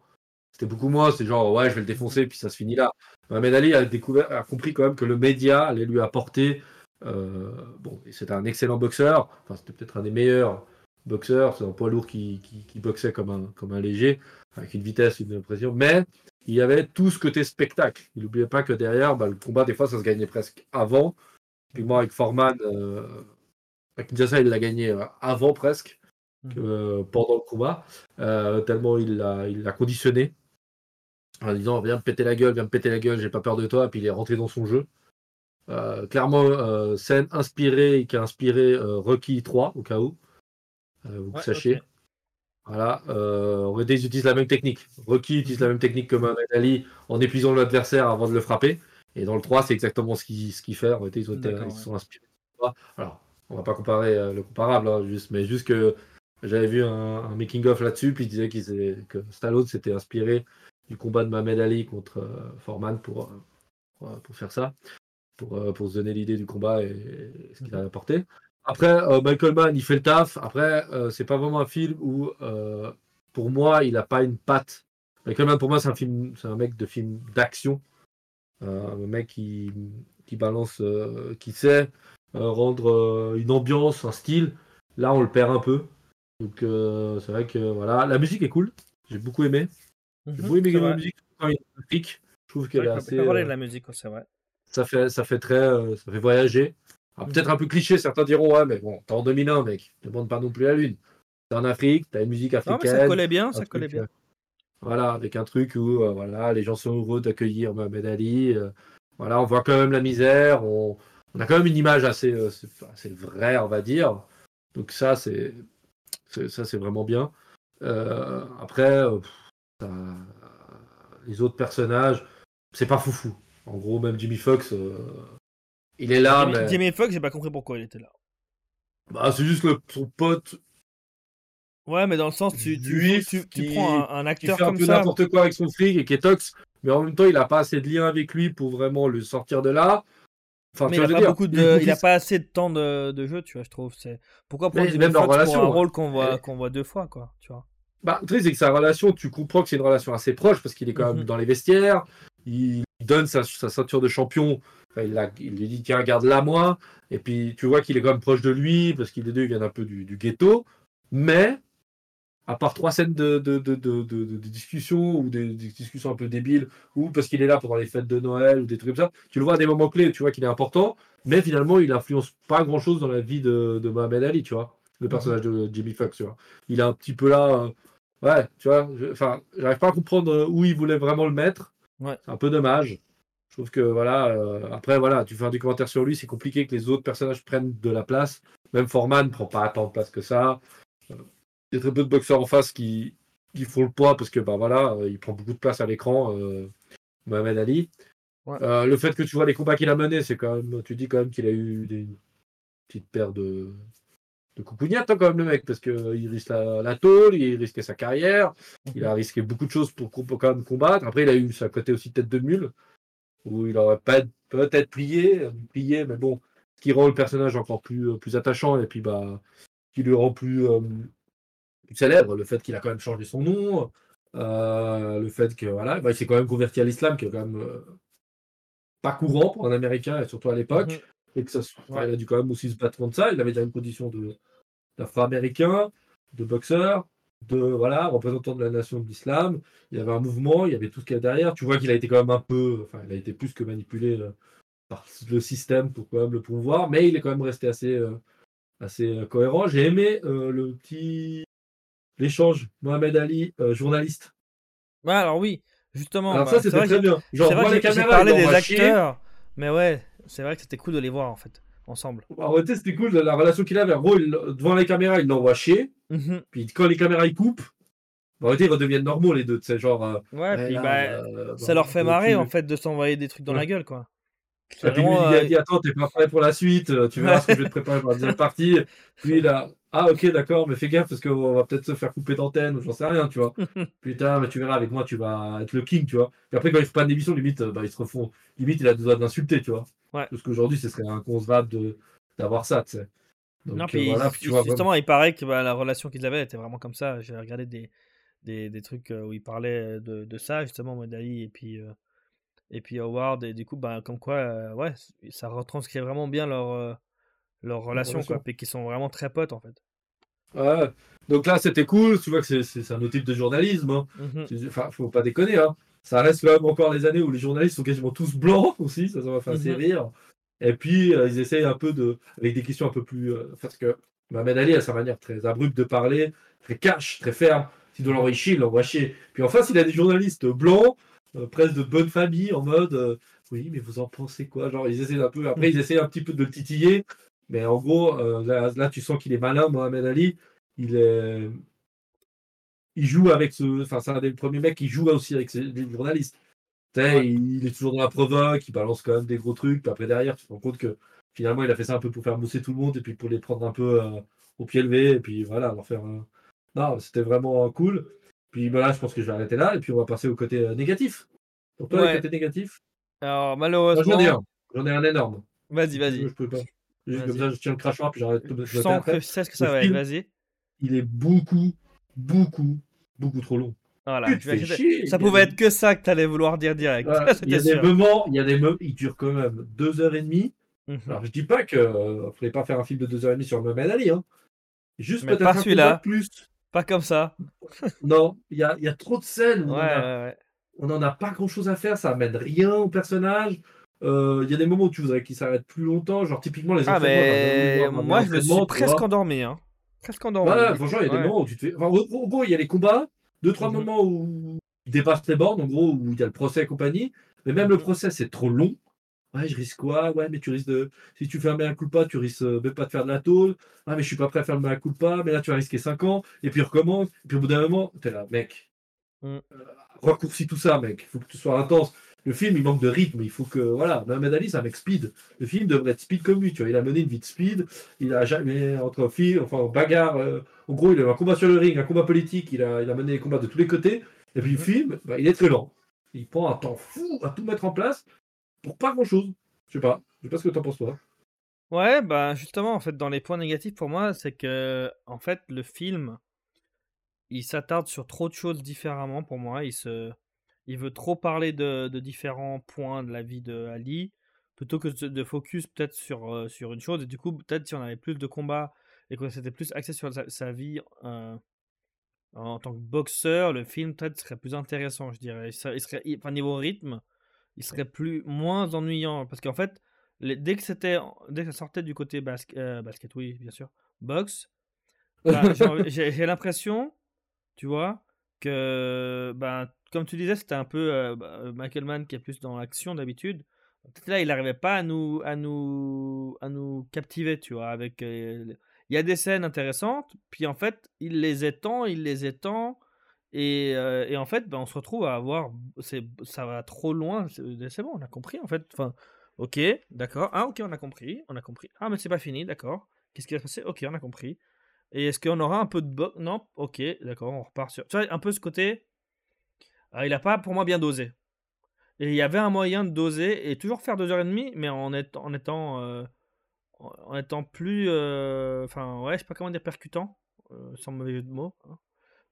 S1: C'était beaucoup moins, c'est genre, ouais, je vais le défoncer, puis ça se finit là. Mohamed Ali a, découvert, a compris quand même que le média allait lui apporter. euh, bon, c'était un excellent boxeur, enfin, c'était peut-être un des meilleurs boxeurs, c'est un poids lourd qui, qui, qui boxait comme un, comme un léger, avec une vitesse, une pression, mais il y avait tout ce côté spectacle. Il n'oubliait pas que derrière, bah, le combat, des fois, ça se gagnait presque avant. Typiquement, avec Foreman, euh, avec Kinshasa, il l'a gagné euh, avant presque, que, euh, pendant le combat, euh, tellement il l'a il conditionné en disant Viens me péter la gueule, viens me péter la gueule, j'ai pas peur de toi, et puis il est rentré dans son jeu. Clairement, scène inspirée qui a inspiré Rocky 3, au cas où, vous
S2: Ouais,
S1: sachiez. Voilà, euh, ils utilisent la même technique. Rocky utilise la même technique que Mohamed Ali en épuisant l'adversaire avant de le frapper. Et dans le 3, c'est exactement ce qu'il fait. En réalité, ils, ils sont inspirés. Alors, on va pas comparer euh, le comparable, hein, juste, mais juste que j'avais vu un, un making-of là-dessus, puis il disait que Stallone s'était inspiré du combat de Mohamed Ali contre euh, Foreman pour, euh, pour, euh, pour faire ça, pour, pour se donner l'idée du combat et, et ce qu'il a apporté. Après, euh, Michael Mann, il fait le taf. Après, euh, c'est pas vraiment un film où, euh, pour moi, il a pas une patte. Michael Mann, pour moi, c'est un film, c'est un mec de film d'action, Euh, un mec qui, qui balance, qui sait rendre une ambiance, un style. Là, on le perd un peu. Donc, c'est vrai que voilà, la musique est cool. J'ai beaucoup aimé. J'ai
S2: Mhm,
S1: beaucoup aimé la musique quand il pique. Je trouve qu'elle est assez.
S2: parler de la musique, c'est vrai.
S1: ça fait, ça fait très, ça fait voyager. Peut-être un peu cliché, certains diront, ouais, mais bon, t'es en 2001, mec, ne demande pas non plus la lune. en Afrique, tu as une musique
S2: Non,
S1: africaine.
S2: mais ça collait bien, ça collait bien.
S1: euh, voilà, avec un truc où euh, voilà, les gens sont heureux d'accueillir Mohamed Ali. euh, voilà, on voit quand même la misère. On, on a quand même une image assez, assez vraie, on va dire. Donc ça, c'est ça, c'est vraiment bien. Après, pff, les autres personnages, c'est pas foufou. En gros, même Jimmy Fox, il est là, mais
S2: Jamie Foxx, j'ai pas compris pourquoi il était là.
S1: bah, c'est juste le, son pote
S2: Ouais, mais dans le sens, tu, tu, tu, tu
S1: qui-
S2: prends un, un
S1: qui
S2: acteur
S1: fait un
S2: comme
S1: peu n'importe quoi avec son fric et qui est tox, mais en même temps, il a pas assez de lien avec lui pour vraiment le sortir de là. Enfin,
S2: Mais
S1: tu
S2: il
S1: vois,
S2: a
S1: je veux
S2: pas
S1: dire,
S2: beaucoup
S1: il
S2: de,
S1: est
S2: il a pas assez de temps de, de jeu, tu vois, je trouve. C'est pourquoi prendre
S1: même leur
S2: Foxx pour
S1: relation,
S2: un rôle qu'on voit,
S1: Et-
S2: qu'on voit deux fois, quoi, tu vois.
S1: Bah, le truc, c'est que sa relation, tu comprends que c'est une relation assez proche parce qu'il est quand même
S2: Mhm.
S1: dans les vestiaires. Il donne sa, sa ceinture de champion. Il, la- il lui dit tiens, garde-la moi. Et puis tu vois qu'il est quand même proche de lui parce qu'ils les deux ils viennent un peu du, du ghetto. Mais à part trois scènes de, de, de, de, discussion ou des, des discussions un peu débiles ou parce qu'il est là pendant les fêtes de Noël ou des trucs comme ça, tu le vois à des moments clés. Tu vois qu'il est important. Mais finalement, il influence pas grand-chose dans la vie de, de Mohamed Ali. Tu vois le personnage de Jimmy Foxx. Tu vois il est un petit peu là. euh, Ouais, tu vois, enfin, j'arrive pas à comprendre euh, où il voulait vraiment le mettre.
S2: Ouais.
S1: C'est un peu dommage. Je trouve que voilà, euh, après voilà, tu fais un documentaire sur lui, c'est compliqué que les autres personnages prennent de la place. Même Foreman prend pas tant de place que ça. Euh, Il y a très peu de boxeurs en face qui, qui font le poids parce que bah voilà, euh, il prend beaucoup de place à l'écran, euh, Mohamed Ali.
S2: Ouais.
S1: Le fait que tu vois les combats qu'il a menés, c'est quand même, tu dis quand même qu'il a eu des petites paires de de coucougnettes, hein, quand même le mec parce que il risque la, la tôle, il risquait sa carrière, il a risqué beaucoup de choses pour, pour quand même combattre. Après, il a eu sa côté aussi tête de mule, où il aurait peut-être plié, plié, mais bon, ce qui rend le personnage encore plus, euh, plus attachant et puis bah, qui le rend plus, euh, plus célèbre, le fait qu'il a quand même changé son nom, euh, le fait que voilà, bah, il s'est quand même converti à l'islam, qui est quand même euh, pas courant pour un Américain et surtout à l'époque,
S2: Mhm.
S1: et que ça, se- enfin,
S2: Ouais.
S1: il a dû quand même aussi se battre contre ça. Il avait déjà une condition de d'afro-américain, de boxeur, de voilà, représentant de la nation de l'islam. Il y avait un mouvement, il y avait tout ce qu'il y a derrière. Tu vois qu'il a été quand même un peu, enfin, il a été plus que manipulé euh, par le système pour quand même le pouvoir, mais il est quand même resté assez, euh, assez euh, cohérent. J'ai aimé euh, le petit l'échange Mohamed Ali, journaliste.
S2: Ouais, alors oui, justement.
S1: Alors
S2: bah,
S1: ça,
S2: c'est
S1: c'était très bien. Genre, voir
S2: que
S1: les caméras,
S2: parlé des
S1: chier.
S2: acteurs, mais ouais, c'est vrai que c'était cool de les voir en fait, ensemble.
S1: En réalité, c'était cool la relation qu'il avait. En gros, il- devant les caméras, il l'envoie chier.
S2: Mhm.
S1: Puis quand les caméras ils coupent, en réalité, ils redeviennent normaux les deux. C'est genre. euh,
S2: Ouais, puis
S1: là,
S2: bah,
S1: euh,
S2: ça
S1: bah,
S2: leur fait
S1: tu-
S2: marrer en fait de s'envoyer des trucs dans
S1: Ouais.
S2: la gueule, quoi.
S1: Puis lui, il a
S2: euh,
S1: dit Attends, t'es pas prêt pour la suite, euh, tu verras ce que je vais te préparer pour la deuxième partie. Lui, il a Ah, ok, d'accord, mais fais gaffe parce qu'on va peut-être se faire couper d'antenne ou j'en sais rien, tu vois. Putain, mais tu verras, avec moi, tu vas être le king, tu vois. Et après, quand ils font pas d'émission, limite, euh, bah, ils se refont. Limite, il a besoin d'insulter, tu vois.
S2: Ouais.
S1: Parce qu'aujourd'hui, ce serait inconcevable d'avoir ça, tu sais. Donc,
S2: Non,
S1: euh,
S2: puis
S1: voilà,
S2: il-
S1: puis tu vois, vraiment-
S2: justement, il paraît que bah, la relation qu'ils avaient était vraiment comme ça. J'ai regardé des, des, des trucs euh, où il parlait de, de ça, justement, Modali et puis, euh, et puis Howard. Et du coup, bah, comme quoi, euh, ouais, ça retranscrit vraiment bien leur, leur relation, quoi. Puis qu'ils sont vraiment très potes, en fait.
S1: Ouais. Donc là, c'était cool. Tu vois que c'est- un autre type de journalisme. hein.
S2: Mhm.
S1: C'est- Enfin, faut pas déconner. Hein. Ça reste quand même encore les années où les journalistes sont quasiment tous blancs aussi. Ça, ça m'a fait assez
S2: Mhm.
S1: rire. Et puis, euh, ils essayent un peu de. avec des questions un peu plus. euh, parce que Mohamed Ali a sa manière très abrupte de parler, très cash, très ferme. S'il doit l'envoyer chier, il l'envoie chier. Puis en face, il a des journalistes blancs, euh, presque de bonne famille, en mode. euh, oui, mais vous en pensez quoi? Genre, ils essaient un peu. Après, ils essaient un petit peu de le titiller. Mais en gros, euh, là, là, tu sens qu'il est malin, Mohamed Ali. Il est il joue avec ce. Enfin, c'est un des premiers mecs qui joue aussi avec ses- les journalistes. Tu sais,
S2: Ouais.
S1: il, il est toujours dans la provoque, il balance quand même des gros trucs. Puis après, derrière, tu te rends compte que finalement, il a fait ça un peu pour faire mousser tout le monde et puis pour les prendre un peu euh, au pied levé. Et puis voilà, leur faire. Non, c'était vraiment cool. Puis ben là, je pense que je vais arrêter là et puis on va passer au côté euh, négatif. Pour toi,
S2: Ouais.
S1: le côté négatif?
S2: Alors,
S1: Moi, J'en ai
S2: malheureusement.
S1: un. J'en ai un énorme.
S2: Vas-y,
S1: Je
S2: vas-y.
S1: peux pas. Juste comme ça, je tiens le crachoir puis j'arrête de
S2: Je sens que c'est ce que ça va être. Vas-y.
S1: Il est beaucoup, beaucoup, beaucoup trop long.
S2: Voilà.
S1: Tu
S2: je
S1: chier,
S2: Ça pouvait
S1: des-
S2: être que ça que tu allais vouloir dire direct.
S1: Voilà, il y a des moments, il y a des moments, il dure quand même deux heures et demie.
S2: Mhm.
S1: Alors je dis pas que euh, faudrait pas faire un film de deux heures et demie sur Mohamed Ali, hein. Juste peut-être
S2: celui-là.
S1: plus.
S2: Pas comme ça.
S1: Non, il y a, il y a trop de scènes où
S2: Ouais,
S1: on, a-
S2: ouais, ouais.
S1: on en a pas grand chose à faire, ça amène rien au personnage. Euh, Il y a des moments où tu voudrais qu'il s'arrête plus longtemps, genre typiquement les
S2: Ah, mais
S1: un
S2: moi, je me suis presque endormi. Hein. Presque endormi.
S1: Ouais, franchement, il y a des moments où tu te fais. Enfin, en gros- il y a les combats, deux, trois
S2: Mhm.
S1: moments où il dépasse les bornes, en gros, où il y a le procès et compagnie. Mais même le
S2: Mhm.
S1: procès, c'est trop long. Ouais, je risque quoi? Ouais, mais tu risques de. Si tu fais un mea culpa, tu risques euh, même pas de faire de la tôle. Ah, mais je suis pas prêt à faire le mea culpa, mais là, tu vas risquer 5 ans. Et puis, il recommence. Et puis, au bout d'un moment, t'es là, mec.
S2: Mm.
S1: euh, raccourcis tout ça, mec. Il faut que tu sois intense. Le film, il manque de rythme. Il faut que. Voilà, Mohamed Ali, c'est un mec speed. Le film devrait être speed comme lui. Tu vois, il a mené une vie de speed. Il a jamais, entre filles, enfin, bagarre. euh, en gros, il a eu un combat sur le ring, un combat politique. Il a, il a mené des combats de tous les côtés. Et puis, le
S2: Mhm.
S1: film, bah, il est très lent. Il prend un temps fou à tout mettre en place pour pas grand chose. Je sais pas. Je sais pas ce que t'en penses, toi.
S2: Ouais, bah justement, en fait, dans les points négatifs pour moi, c'est que, en fait, le film, il s'attarde sur trop de choses différemment pour moi. Il se, il veut trop parler de, de différents points de la vie de Ali, plutôt que de focus peut-être sur, euh, sur une chose. Et du coup, peut-être si on avait plus de combats et que c'était plus axé sur sa, sa vie euh, en tant que boxeur, le film peut-être serait plus intéressant, je dirais. Il serait, il serait- il- enfin, niveau rythme, il serait plus moins ennuyant parce qu'en fait, les- dès que c'était, dès que ça sortait du côté basket, basket, oui, bien sûr, boxe, bah, j'ai l'impression, tu vois, que, ben, comme tu disais, c'était un peu bah, euh, Michael Mann qui est plus dans l'action d'habitude. Là, il n'arrivait pas à nous, à nous, à nous captiver, tu vois. Avec, euh, il y a des scènes intéressantes, puis en fait, il les étend, il les étend, et, euh, et en fait, ben, on se retrouve à avoir, ça va trop loin. C'est bon, on a compris en fait. Enfin, ok, d'accord. Ah, ok, on a compris, on a compris. Ah, mais c'est pas fini, d'accord. Qu'est-ce qui va se passer? Ok, on a compris. Et est-ce qu'on aura un peu de box Non, ok, d'accord, on repart sur. Tu vois, un peu ce côté. euh, il a pas, pour moi, bien dosé. Et il y avait un moyen de doser et toujours faire deux heures et demie, mais en, étant en étant, euh, en étant plus. euh, Enfin, ouais, je sais pas comment dire, percutant, euh, sans mauvais jeu de mots. hein.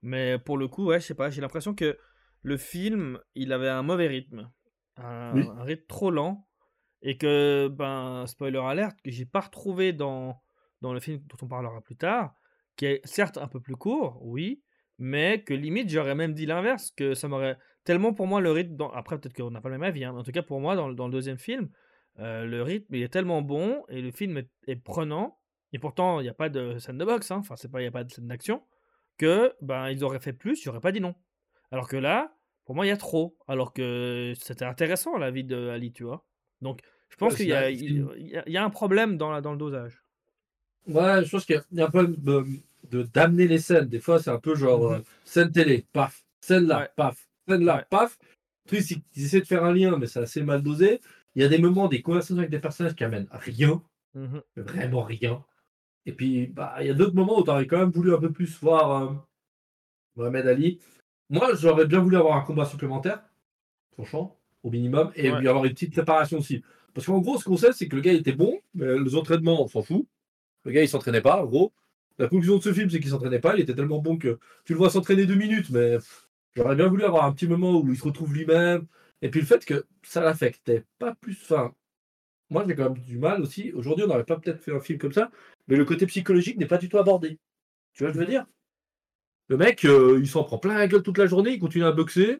S2: Mais pour le coup, ouais, je sais pas, j'ai l'impression que le film, il avait un mauvais rythme. Un,
S1: Oui.
S2: un rythme trop lent. Et que, ben, spoiler alerte, que j'ai pas retrouvé dans, dans le film dont on parlera plus tard, qui est certes un peu plus court, oui, mais que limite j'aurais même dit l'inverse, que ça m'aurait tellement pour moi le rythme, dans... après peut-être qu'on n'a pas le même avis, hein, mais en tout cas pour moi dans, le- dans le deuxième film, euh, le rythme il est tellement bon et le film est, est prenant, et pourtant il n'y a pas de scène de boxe, hein, enfin c'est pas, il n'y a pas de scène d'action, que ben ils auraient fait plus, j'aurais pas dit non. Alors que là, pour moi il y a trop, alors que c'était intéressant la vie de Ali, tu vois. Donc je pense qu'il y, y a un problème dans, la- dans le dosage.
S1: Ouais, je pense qu'il y a- un peu de d'amener les scènes. Des fois, c'est un peu genre
S2: Mhm.
S1: euh, scène télé, paf, scène là,
S2: Ouais.
S1: paf, scène là,
S2: Ouais.
S1: paf. Le truc, c'est qu'ils essaient de faire un lien, mais c'est assez mal dosé. Il y a des moments, des conversations avec des personnages qui amènent à rien,
S2: Mhm.
S1: vraiment rien. Et puis, bah, il y a d'autres moments où tu aurais quand même voulu un peu plus voir euh, Mohamed Ali. Moi, j'aurais bien voulu avoir un combat supplémentaire, franchement, au minimum, et
S2: Ouais.
S1: lui avoir une petite préparation aussi. Parce qu'en gros, ce qu'on sait, c'est que le gars était bon, mais les entraînements, on s'en fout. Le gars, il s'entraînait pas, gros. La conclusion de ce film, c'est qu'il s'entraînait pas. Il était tellement bon que tu le vois s'entraîner deux minutes, mais j'aurais bien voulu avoir un petit moment où il se retrouve lui-même. Et puis le fait que ça l'affectait pas plus. Enfin, moi, j'ai quand même du mal aussi. Aujourd'hui, on n'aurait pas peut-être fait un film comme ça, mais le côté psychologique n'est pas du tout abordé. Tu vois je veux dire? Le mec, euh, il s'en prend plein la gueule toute la journée, il continue à boxer.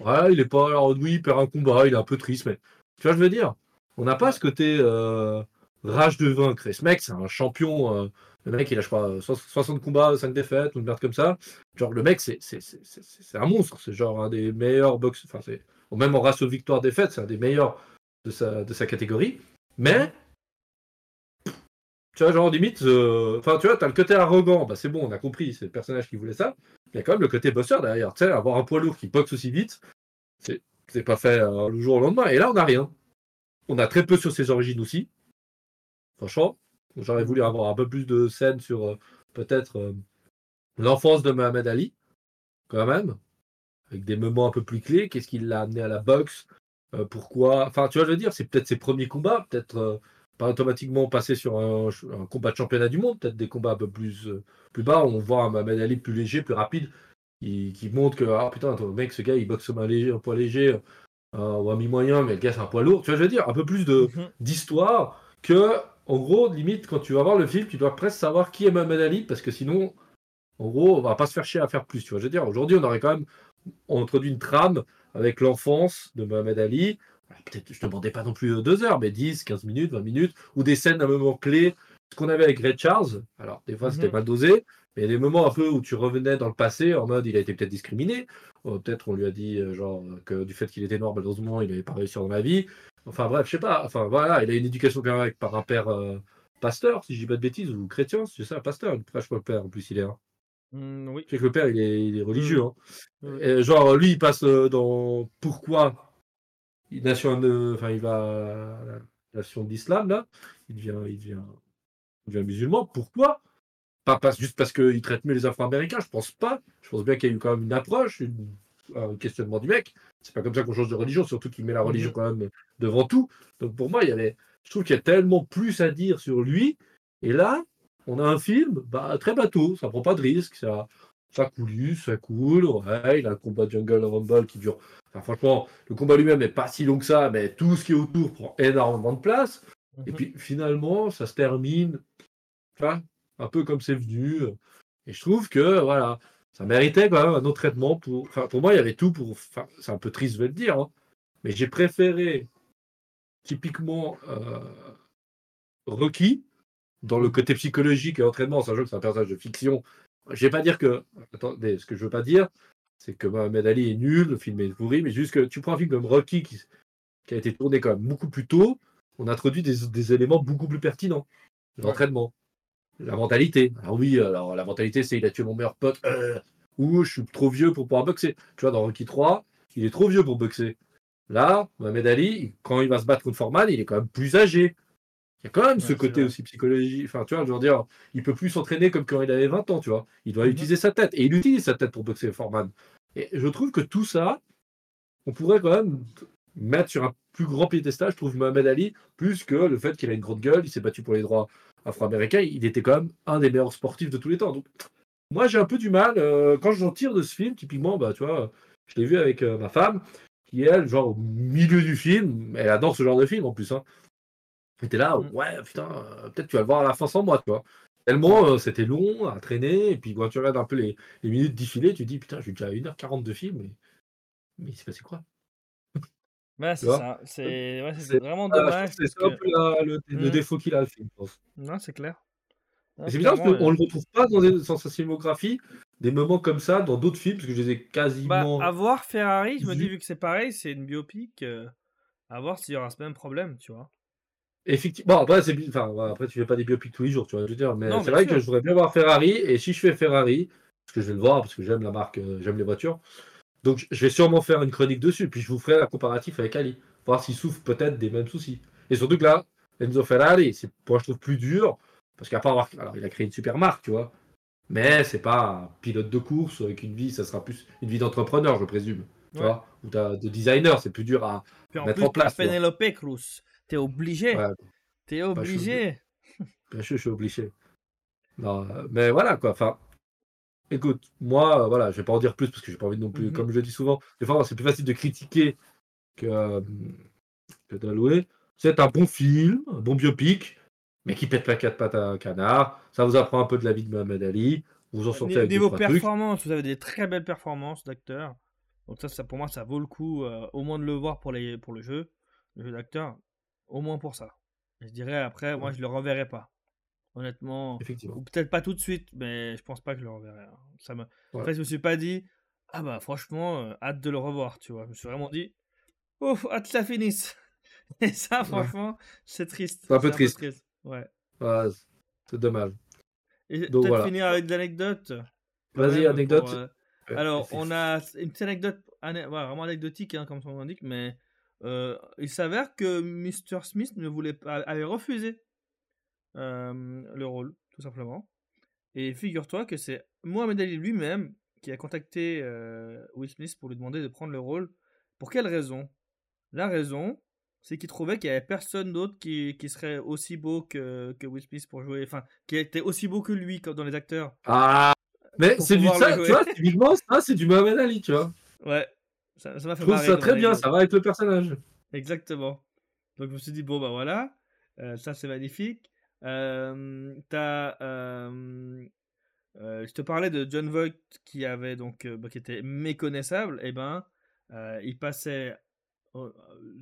S1: Ouais, il est pas. Alors, oui, il perd un combat, il est un peu triste, mais. Tu vois je veux dire? On n'a pas ce côté euh, rage de vaincre. Et ce mec, c'est un champion. euh, le mec, il a, je crois, so- 60 combats, 5 défaites, une merde comme ça. Genre, le mec, c'est un monstre. C'est genre un des meilleurs box. Enfin, Même en ratio victoire-défaite, c'est un des meilleurs de sa, de sa catégorie. Mais. Tu vois, genre, limite. euh, Enfin, tu vois, t'as le côté arrogant. Bah, c'est bon, on a compris. C'est le personnage qui voulait ça. Il y a quand même le côté bosseur derrière. Tu sais, avoir un poids lourd qui boxe aussi vite, c'est pas fait euh, le jour au lendemain. Et là, on n'a rien. On a très peu sur ses origines aussi. Franchement, j'aurais voulu avoir un peu plus de scènes sur euh, peut-être euh, l'enfance de Mohamed Ali, quand même, avec des moments un peu plus clés. Qu'est-ce qui l'a amené à la boxe Euh, Pourquoi? Enfin, tu vois, je veux dire, c'est peut-être ses premiers combats, peut-être pas automatiquement passer sur un, combat de championnat du monde, peut-être des combats un peu plus, plus bas. où On voit un Mohamed Ali plus léger, plus rapide, qui, qui montre que, ah putain, attends, mec, ce gars, il boxe un, léger, un poids léger. euh, ou un mi-moyen, mais le gars c'est un poids lourd. Tu vois, je veux dire, un peu plus
S2: Mhm.
S1: d'histoire que, en gros, limite, quand tu vas voir le film, tu dois presque savoir qui est Mohamed Ali, parce que sinon, en gros, on va pas se faire chier à faire plus. Tu vois, je veux dire, aujourd'hui, on aurait quand même introduit une trame avec l'enfance de Mohamed Ali. Peut-être, je ne demandais pas non plus euh, deux heures, mais 10, 15 minutes, 20 minutes, ou des scènes à un moment clé ce qu'on avait avec Red Charles. Alors, des fois, c'était
S2: Mhm.
S1: mal dosé, mais il y a des moments un peu où tu revenais dans le passé en mode il a été peut-être discriminé. Euh, peut-être on lui a dit, euh, genre, que du fait qu'il était noir, malheureusement, il n'avait pas réussi dans la vie. Enfin, bref, je sais pas. Enfin, voilà, il a une éducation quand même avec- par un père euh, pasteur, si je dis pas de bêtises, ou chrétien, c'est ça, pasteur. Il prêche pas le père, en plus, il est. hein.
S2: Mm, oui.
S1: Je sais que le père, il est, il est religieux.
S2: Mhm.
S1: hein.
S2: Oui.
S1: Et genre, lui, il passe dans pourquoi il, nation, enfin, il va à la nation d'islam, là. Il devient, il, devient, devient musulman. Pourquoi? Pas juste parce qu'il traite mieux les Afro-Américains, je pense pas. Je pense bien qu'il y a eu quand même une approche, une- un questionnement du mec. C'est pas comme ça qu'on change de religion, surtout qu'il met la religion
S2: Mhm.
S1: quand même devant tout. Donc pour moi, il y avait, je trouve qu'il y a tellement plus à dire sur lui. Et là, on a un film bah, très bateau, ça prend pas de risque, ça, ça coule, ça coule. Ouais, il a un combat Jungle Rumble qui dure. Enfin, franchement, le combat lui-même n'est pas si long que ça, mais tout ce qui est autour prend énormément de place. Et
S2: Mhm.
S1: puis finalement, ça se termine un peu comme c'est venu. Et je trouve que voilà, ça méritait quand même un autre traitement. Pour, enfin, pour moi, il y avait tout pour. Enfin, c'est un peu triste de le dire, hein, mais j'ai préféré typiquement euh, Rocky dans le côté psychologique et entraînement, sachant que c'est un personnage de fiction. Je vais pas dire que. Attendez, ce que je veux pas dire, c'est que Mohamed Ali est nul, le film est pourri, mais juste que tu prends un film comme Rocky qui, qui a été tourné quand même beaucoup plus tôt, on introduit des, des éléments beaucoup plus pertinents. L'entraînement, la mentalité. Alors oui, alors la mentalité, c'est il a tué mon meilleur pote, euh, ou je suis trop vieux pour pouvoir boxer. Tu vois, dans Rocky 3, il est trop vieux pour boxer. Là, Mohamed Ali, quand il va se battre contre Foreman, il est quand même plus âgé. Il y a quand même
S2: Ouais,
S1: ce côté
S2: vrai.
S1: aussi psychologique. Enfin, tu vois, je veux dire, il peut plus s'entraîner comme quand il avait 20 ans, tu vois. Il doit
S2: Mhm.
S1: utiliser sa tête. Et il utilise sa tête pour boxer Foreman. Et je trouve que tout ça, on pourrait quand même mettre sur un plus grand piédestal, je trouve, Mohamed Ali, plus que le fait qu'il a une grande gueule, il s'est battu pour les droits afro-américains, il était quand même un des meilleurs sportifs de tous les temps. Donc, moi, j'ai un peu du mal, euh, quand j'en tire de ce film, typiquement, bah, tu vois, je l'ai vu avec euh, ma femme, qui, elle, genre, au milieu du film, elle adore ce genre de film en plus. Hein. Elle était là,
S2: Mm.
S1: ouais, putain, euh, peut-être tu vas le voir à la fin sans moi, tu vois. Tellement c'était long à traîner, et puis quand tu regardes un peu les, les minutes défilées, tu te dis, putain, j'ai déjà 1h40 de film, mais, mais il s'est passé quoi?
S2: C'est ça. C'est ouais, vraiment dommage.
S1: C'est ça
S2: que-
S1: le, le
S2: Mm.
S1: défaut qu'il a, le film, je pense.
S2: Non, c'est clair.
S1: C'est bizarre parce qu'on
S2: euh,
S1: ne le retrouve pas dans, des- dans sa filmographie, des moments comme ça, dans d'autres films, parce que je les ai
S2: Bah,
S1: quasiment.
S2: à voir Ferrari, je me dis,
S1: vu.
S2: que c'est pareil, c'est une biopic, euh, à voir s'il y aura ce même problème, tu vois?
S1: Effectivement, bon, après, c'est enfin, après, tu fais pas des biopics tous les jours, tu vois, je veux dire, mais c'est vrai
S2: sûr.
S1: que je voudrais bien voir Ferrari, et si je fais Ferrari, parce que je vais le voir, parce que j'aime la marque, euh, j'aime les voitures, donc je- vais sûrement faire une chronique dessus, puis je vous ferai un comparatif avec Ali, voir s'il souffre peut-être des mêmes soucis. Et surtout que là, Enzo Ferrari, c'est moi je trouve plus dur, parce qu'à part avoir, alors il a créé une super marque, tu vois, mais c'est pas un pilote de course avec une vie, ça sera plus une vie d'entrepreneur, je présume, tu
S2: Ouais.
S1: vois, ou t'as de designer, c'est plus dur à
S2: Puis en
S1: mettre
S2: plus,
S1: en place.
S2: Penelope Cruz. T'es obligé.
S1: Ouais,
S2: T'es
S1: je suis
S2: obligé.
S1: Bien sûr, je suis obligé. Non, euh, mais voilà quoi. Enfin, écoute, moi, euh, voilà, je vais pas en dire plus parce que j'ai pas envie non plus,
S2: Mhm.
S1: comme je le dis souvent, des fois c'est plus facile de critiquer que, euh, que de louer. C'est un bon film, un bon biopic, mais qui pète pas quatre pattes à un canard. Ça vous apprend un peu de la vie de Mohamed Ali. Vous en sortez avec
S2: niveau
S1: trois trucs.
S2: performance, vous avez des très belles performances d'acteurs. Donc ça, ça, pour moi, ça vaut le coup euh, au moins de le voir pour, les, pour le jeu, le jeu d'acteur, au moins pour ça. Je dirais après, moi, je le reverrai pas. Honnêtement,
S1: Effectivement.
S2: ou peut-être pas tout de suite, mais je pense pas que je le reverrai. hein. Ça me...
S1: Ouais.
S2: Après, je me suis pas dit, ah bah franchement, euh, hâte de le revoir, tu vois. Je me suis vraiment dit, ouf, hâte que ça finisse. Et ça, franchement, c'est triste.
S1: C'est un peu triste.
S2: Ouais.
S1: Ouais, c'est dommage.
S2: Et peut-être
S1: voilà.
S2: finir avec quand
S1: Vas-y, anecdote.
S2: pour, euh, alors, on a une petite anecdote, ané- vraiment anecdotique, hein, comme son nom l'indique, mais euh, il s'avère que Mr. Smith ne voulait pas, avait refusé le rôle, tout simplement. Et figure-toi que c'est Mohamed Ali lui-même qui a contacté euh, Will Smith pour lui demander de prendre le rôle. Pour quelle raison? La raison, c'est qu'il trouvait qu'il n'y avait personne d'autre qui, qui serait aussi beau que, que Will Smith pour jouer, enfin, qui était aussi beau que lui comme dans les acteurs.
S1: Ah, mais c'est du ça, tu vois, typiquement, ça, c'est du Mohamed Ali, tu vois.
S2: Ouais, ça ça m'a
S1: Je
S2: fait
S1: trouve
S2: marrer
S1: ça très bien, ça va avec le personnage.
S2: Exactement. Donc je me suis dit, bon bah voilà, euh, ça c'est magnifique. Euh, t'as, euh, je te parlais de John Voight qui avait donc bah, qui était méconnaissable, et ben euh, il passait, oh,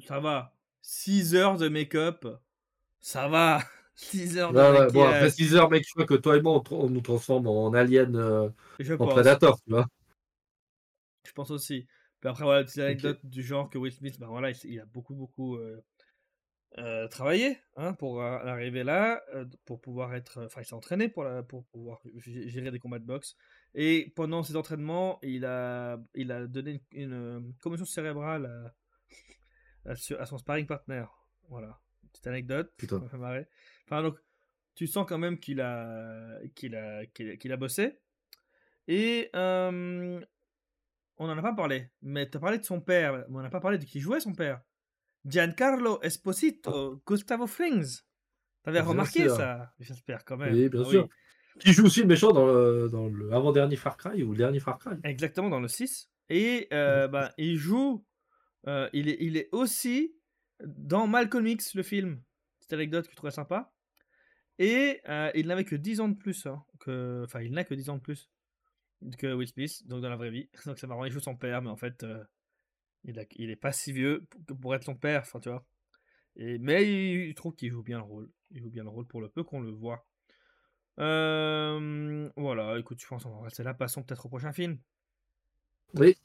S2: ça va, 6 heures de make-up, ça va, 6 heures de
S1: Ouais, ouais, bon, après 6 heures, mec, je crois que toi et moi, on, nous transforme en alien, en
S2: pense.
S1: prédateur, tu vois.
S2: Je pense aussi. Puis après, voilà, petite anecdote du genre que Will Smith, bah voilà, il, a beaucoup, beaucoup euh, euh, travaillé hein, pour euh, arriver là, euh, pour pouvoir être. Enfin, il s'est entraîné pour, la, pour pouvoir gérer des combats de boxe. Et pendant ses entraînements, il a, il a donné une, une, euh, commotion cérébrale à, à, su- à son sparring partner. Voilà, petite anecdote.
S1: Putain.
S2: Marrer. Enfin, donc, tu sens quand même qu'il a, qu'il a, qu'il a, a bossé. Et euh, on n'en a pas parlé, mais tu as parlé de son père, mais on n'a pas parlé de qui jouait son père. Giancarlo Esposito, Gustavo Frings. T'avais
S1: Bien
S2: remarqué
S1: sûr.
S2: ça J'espère quand même.
S1: Oui, bien
S2: Ah
S1: sûr. Qui joue aussi le méchant dans le, dans le avant-dernier Far Cry ou le dernier Far Cry.
S2: Exactement, dans le 6. Et euh, bah, il joue, euh, il, est, il est aussi dans Malcolm X, le film. Petite anecdote que je trouvais sympa. Et euh, il n'avait que 10 ans de plus. hein, que... Enfin, il n'a que 10 ans de plus que Will Smith, donc dans la vraie vie. Donc c'est marrant, il joue son père, mais en fait, il, a- il est pas si vieux pour, pour être son père, enfin, tu vois. Et, mais il, il trouve qu'il joue bien le rôle. Il joue bien le rôle pour le peu qu'on le voit. Euh, voilà, écoute, je pense qu'on va rester là. Passons peut-être au prochain film.
S1: Oui.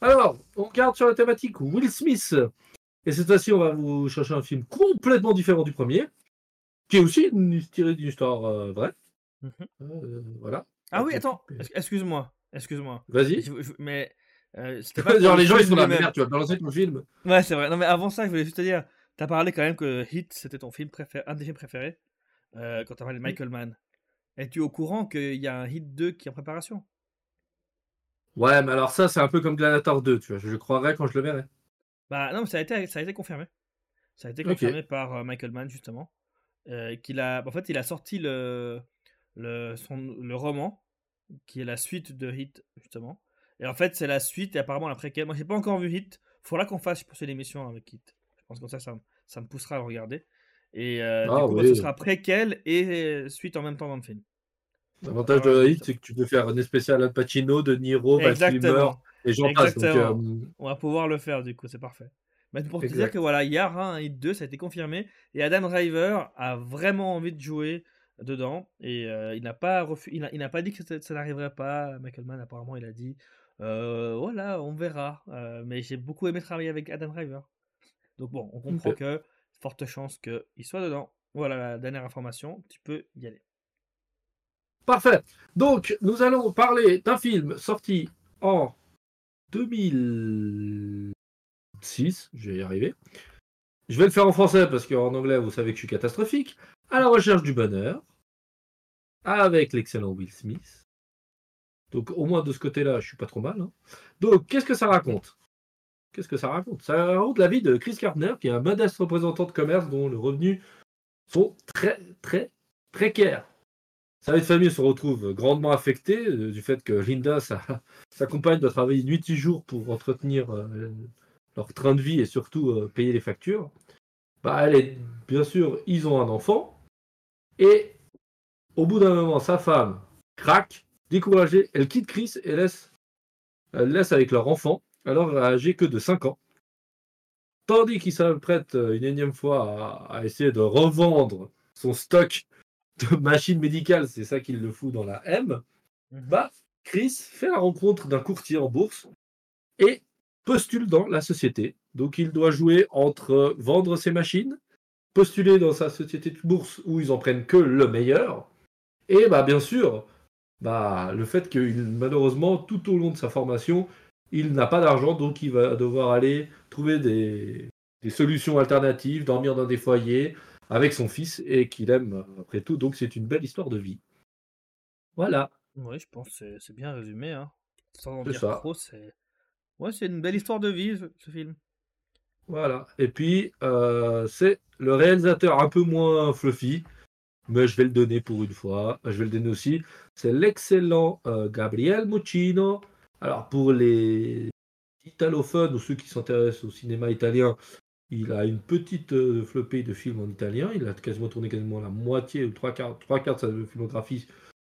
S1: Alors, on garde sur la thématique Will Smith. Et cette fois-ci, on va vous chercher un film complètement différent du premier, qui est aussi tiré d'une histoire euh, vraie.
S2: Mhm.
S1: Euh, voilà.
S2: Ah oui, attends, ex- excuse-moi, excuse-moi.
S1: Vas-y.
S2: Mais euh, c'était pas.
S1: Genre, les
S2: le
S1: gens, ils sont là, merde, tu vas balancer ton film.
S2: Ouais, c'est vrai. Non, mais avant ça, je voulais juste te dire, t'as parlé quand même que Hit, c'était ton film préféré, un des films préférés, euh, quand t'as parlé de Michael Mann. Es-tu au courant qu'il y a un Hit 2 qui est en préparation?
S1: Ouais, mais alors ça, c'est un peu comme Gladiator 2, tu vois. Je, je croirais quand je le verrai.
S2: Bah non, mais ça a été, ça a été confirmé. Ça a été confirmé par euh, Michael Mann, justement. euh, qu'il a, en fait, il a sorti le, le, son, le roman, qui est la suite de Hit, justement. Et en fait, c'est la suite et apparemment la préquelle. Moi, j'ai pas encore vu Hit. Faudra qu'on fasse, je pense, une émission avec Hit. Je pense que ça, ça, me- ça me poussera à le regarder. Et euh, du
S1: Ah
S2: coup, bah, ce sera préquelle et euh, suite en même temps dans le film.
S1: L'avantage de Hit, c'est que tu peux faire un spécial Al Pacino, De Niro,
S2: Exactement.
S1: et j'en passe. Donc, euh,
S2: On va pouvoir le faire, du coup, c'est parfait. Mais pour te dire
S1: Exact.
S2: que voilà, aura un Hit 2, ça a été confirmé. Et Adam Driver a vraiment envie de jouer dedans. Et euh, il n'a pas, refu- il n'a- il n'a pas dit que ça, ça n'arriverait pas. Michael Mann, apparemment, il a dit euh, voilà, on verra. Euh, mais j'ai beaucoup aimé travailler avec Adam Driver. Donc bon, on comprend que forte chance qu'il soit dedans. Voilà la dernière information, tu peux y aller.
S1: Parfait. Donc, nous allons parler d'un film sorti en 2006. Je vais y arriver. Je vais le faire en français parce qu'en anglais, vous savez que je suis catastrophique. À la recherche du bonheur. Avec l'excellent Will Smith. Donc, au moins de ce côté-là, je suis pas trop mal. hein. Donc, qu'est-ce que ça raconte? Qu'est-ce que ça raconte? Ça raconte la vie de Chris Gardner, qui est un modeste représentant de commerce dont le revenu sont très, très précaires. Sa famille se retrouve grandement affectée euh, du fait que Linda, sa, compagne, doit travailler nuit et jour pour entretenir euh, leur train de vie et surtout euh, payer les factures. Bah, bien sûr, ils ont un enfant. Et au bout d'un moment, sa femme craque, découragée, elle quitte Chris et laisse, elle laisse avec leur enfant, alors âgé que de 5 ans. Tandis qu'il s'apprête euh, une énième fois à, à essayer de revendre son stock de machines médicales, c'est ça qui le fout dans la M, bah, Chris fait la rencontre d'un courtier en bourse et postule dans la société. Donc il doit jouer entre vendre ses machines, postuler dans sa société de bourse où ils en prennent que le meilleur, et bah bien sûr, bah, le fait que malheureusement tout au long de sa formation, il n'a pas d'argent, donc il va devoir aller trouver des, des solutions alternatives, dormir dans des foyers avec son fils et qu'il aime après tout. Donc c'est une belle histoire de vie. Voilà.
S2: Oui, je pense que c'est- bien résumé. Hein. Sans en dire
S1: ça.
S2: trop, c'est. Ouais, c'est une belle histoire de vie, ce, ce film.
S1: Voilà. Et puis, euh, c'est le réalisateur un peu moins fluffy, mais je vais le donner pour une fois. Je vais le donner aussi. C'est l'excellent euh, Gabriel Muccino. Alors, pour les italophones ou ceux qui s'intéressent au cinéma italien, il a une petite euh, flopée de films en italien. Il a quasiment tourné quasiment la moitié ou trois quarts, de sa filmographie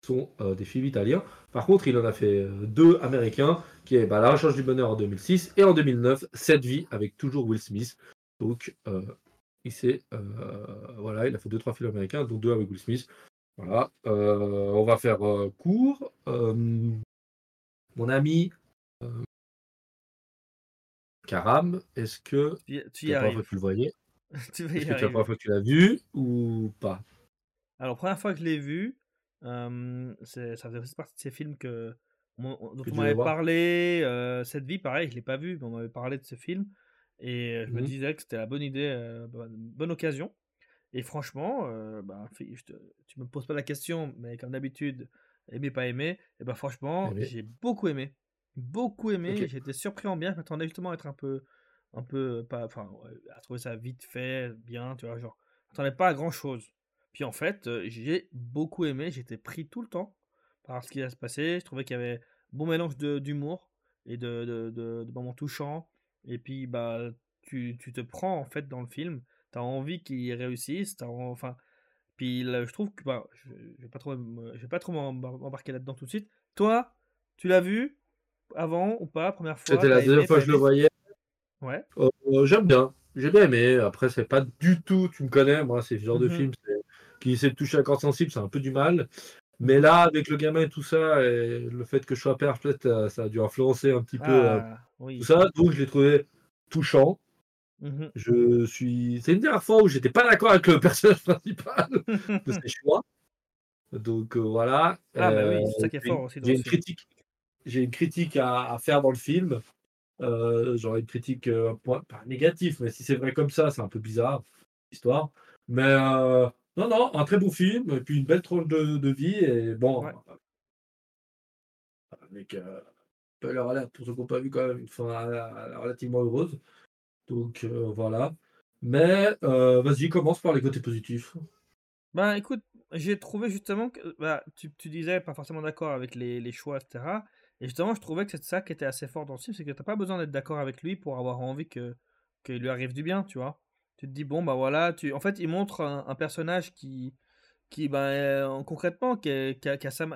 S1: sont euh, des films italiens. Par contre, il en a fait deux américains, qui est bah, La Recherche du Bonheur en 2006 et en 2009, Cette vie avec toujours Will Smith. Donc, Il s'est, euh, voilà, il a fait deux trois films américains, dont deux avec Will Smith. Voilà, euh, on va faire euh, court. mon ami Karam, est-ce que
S2: tu,
S1: tu y arrives. tu le voyais
S2: tu
S1: Est-ce que la première fois que tu l'as vu ou pas?
S2: Alors, première fois que je l'ai vu, ça faisait aussi partie de ces films que, dont on m'avait parlé. Cette vie, pareil, je l'ai pas vu, mais on m'avait parlé de ce film. Et je me mmh disais que c'était la bonne idée, bonne occasion. Et franchement, bah, tu me poses pas la question, mais comme d'habitude, aimer, pas aimer, et ben franchement, j'ai beaucoup aimé. Beaucoup aimé, été surpris en bien. Je m'attendais justement à être un peu, un peu, pas, enfin, à trouver ça vite fait, bien, tu vois, genre, m'attendais pas à grand chose. Puis en fait, j'ai beaucoup aimé, j'étais pris tout le temps par ce qui va se passer. Je trouvais qu'il y avait bon mélange d'humour et de, de, de, moments touchants. Et puis, bah, tu, tu, te prends en fait dans le film. Tu as envie qu'il réussisse. As, enfin, puis là, je trouve que bah, je, je vais pas trop, je vais pas trop m'embarquer là-dedans tout de suite. Toi, tu l'as vu avant ou pas Première fois?
S1: C'était la deuxième fois que je le voyais.
S2: Ouais.
S1: Euh, j'aime bien. J'ai bien aimé. Après, c'est pas du tout, tu me connais, moi, c'est ce genre de mmh film qui essaie de toucher à corps sensible, c'est un peu du mal. Mais là, avec le gamin et tout ça, et le fait que je sois père, peut-être euh, ça a dû influencer un petit peu euh, ah, tout ça. Donc, je l'ai trouvé touchant. Mmh je suis. C'est une dernière fois où j'étais pas d'accord avec le personnage principal de ses choix. Donc voilà.
S2: Ah bah oui, c'est ça qui est fort aussi.
S1: J'ai une critique. J'ai une critique à, faire dans le film. Euh, J'aurais une critique pas négative, mais si c'est vrai comme ça, c'est un peu bizarre l'histoire. Mais euh, non, non, un très beau film, et puis une belle tranche de, vie, et bon, avec euh, alerte pour ceux qui n'ont pas vu quand même une fin euh, relativement heureuse. Donc euh, voilà. Mais euh, vas-y, commence par les côtés positifs.
S2: Bah écoute, j'ai trouvé justement que bah, tu, tu disais pas forcément d'accord avec les, les, choix, etc. Et justement, je trouvais que c'est ça qui était assez fort dans le film, c'est que t'as pas besoin d'être d'accord avec lui pour avoir envie que qu'il lui arrive du bien, tu vois. Tu te dis bon bah voilà, tu en fait il montre un, personnage qui qui bah, concrètement qui, a, qui, a, sa,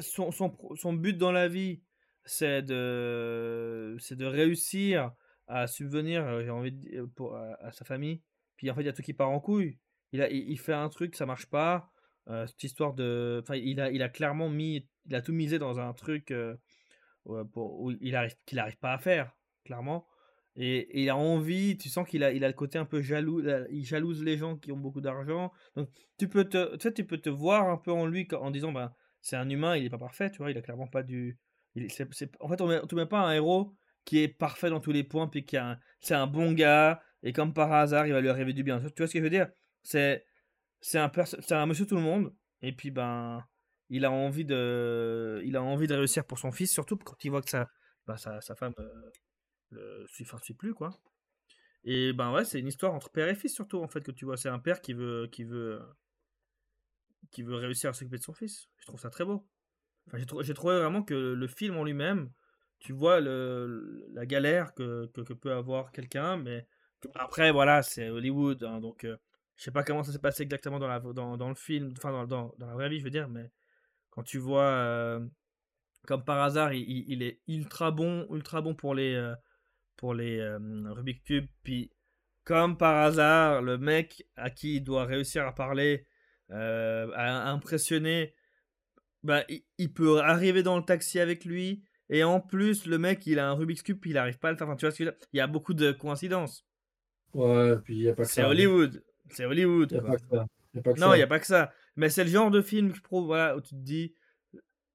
S2: son, son, son, but dans la vie, c'est de c'est de réussir à subvenir, euh, j'ai envie de dire, pour, à, sa famille. Puis en fait, il y a tout qui part en couille. Il, il, fait un truc, ça marche pas. Euh, cette histoire de. Enfin, il a, il a clairement mis. Il a tout misé dans un truc euh, où il arrive, qu'il n'arrive pas à faire, clairement. Et, il a envie, tu sens qu'il a, il a le côté un peu jaloux, il jalouse les gens qui ont beaucoup d'argent. Donc tu peux te, tu, peux te voir un peu en lui en disant, ben, c'est un humain, il n'est pas parfait, tu vois, il a clairement pas du. Il, en fait, on ne met pas un héros qui est parfait dans tous les points, puis qui c'est un bon gars, et comme par hasard, il va lui arriver du bien. Tu vois ce que je veux dire? C'est c'est un, un monsieur tout le monde, et puis ben il a envie de il a envie de réussir pour son fils, surtout quand il voit que sa, ben, sa, sa femme euh, le suit, suit plus quoi. Et ben ouais, c'est une histoire entre père et fils surtout en fait que tu vois. C'est un père qui veut qui veut qui veut réussir à s'occuper de son fils. Je trouve ça très beau. J'ai, trouvé vraiment que le film en lui-même tu vois le, la galère que, que, peut avoir quelqu'un, mais après, voilà, c'est Hollywood, hein, donc euh, je sais pas comment ça s'est passé exactement dans, la, dans, dans le film, enfin dans, dans, dans, la vraie vie, je veux dire, mais quand tu vois, euh, comme par hasard, il, il, est ultra bon, ultra bon pour les, euh, pour les Rubik Cube, puis comme par hasard, le mec à qui il doit réussir à parler, à impressionner, bah, il, il peut arriver dans le taxi avec lui, et en plus, le mec, il a un Rubik's Cube, il arrive pas à le faire. Enfin, tu vois ce que je veux dire? Il y a beaucoup de coïncidences.
S1: Ouais, puis il n'y a pas que
S2: ça. C'est Hollywood. C'est Hollywood.
S1: Il n'y a, pas que ça. Y a pas que
S2: non, il n'y a pas que ça. Mais c'est le genre de film, je trouve, voilà, où tu te dis,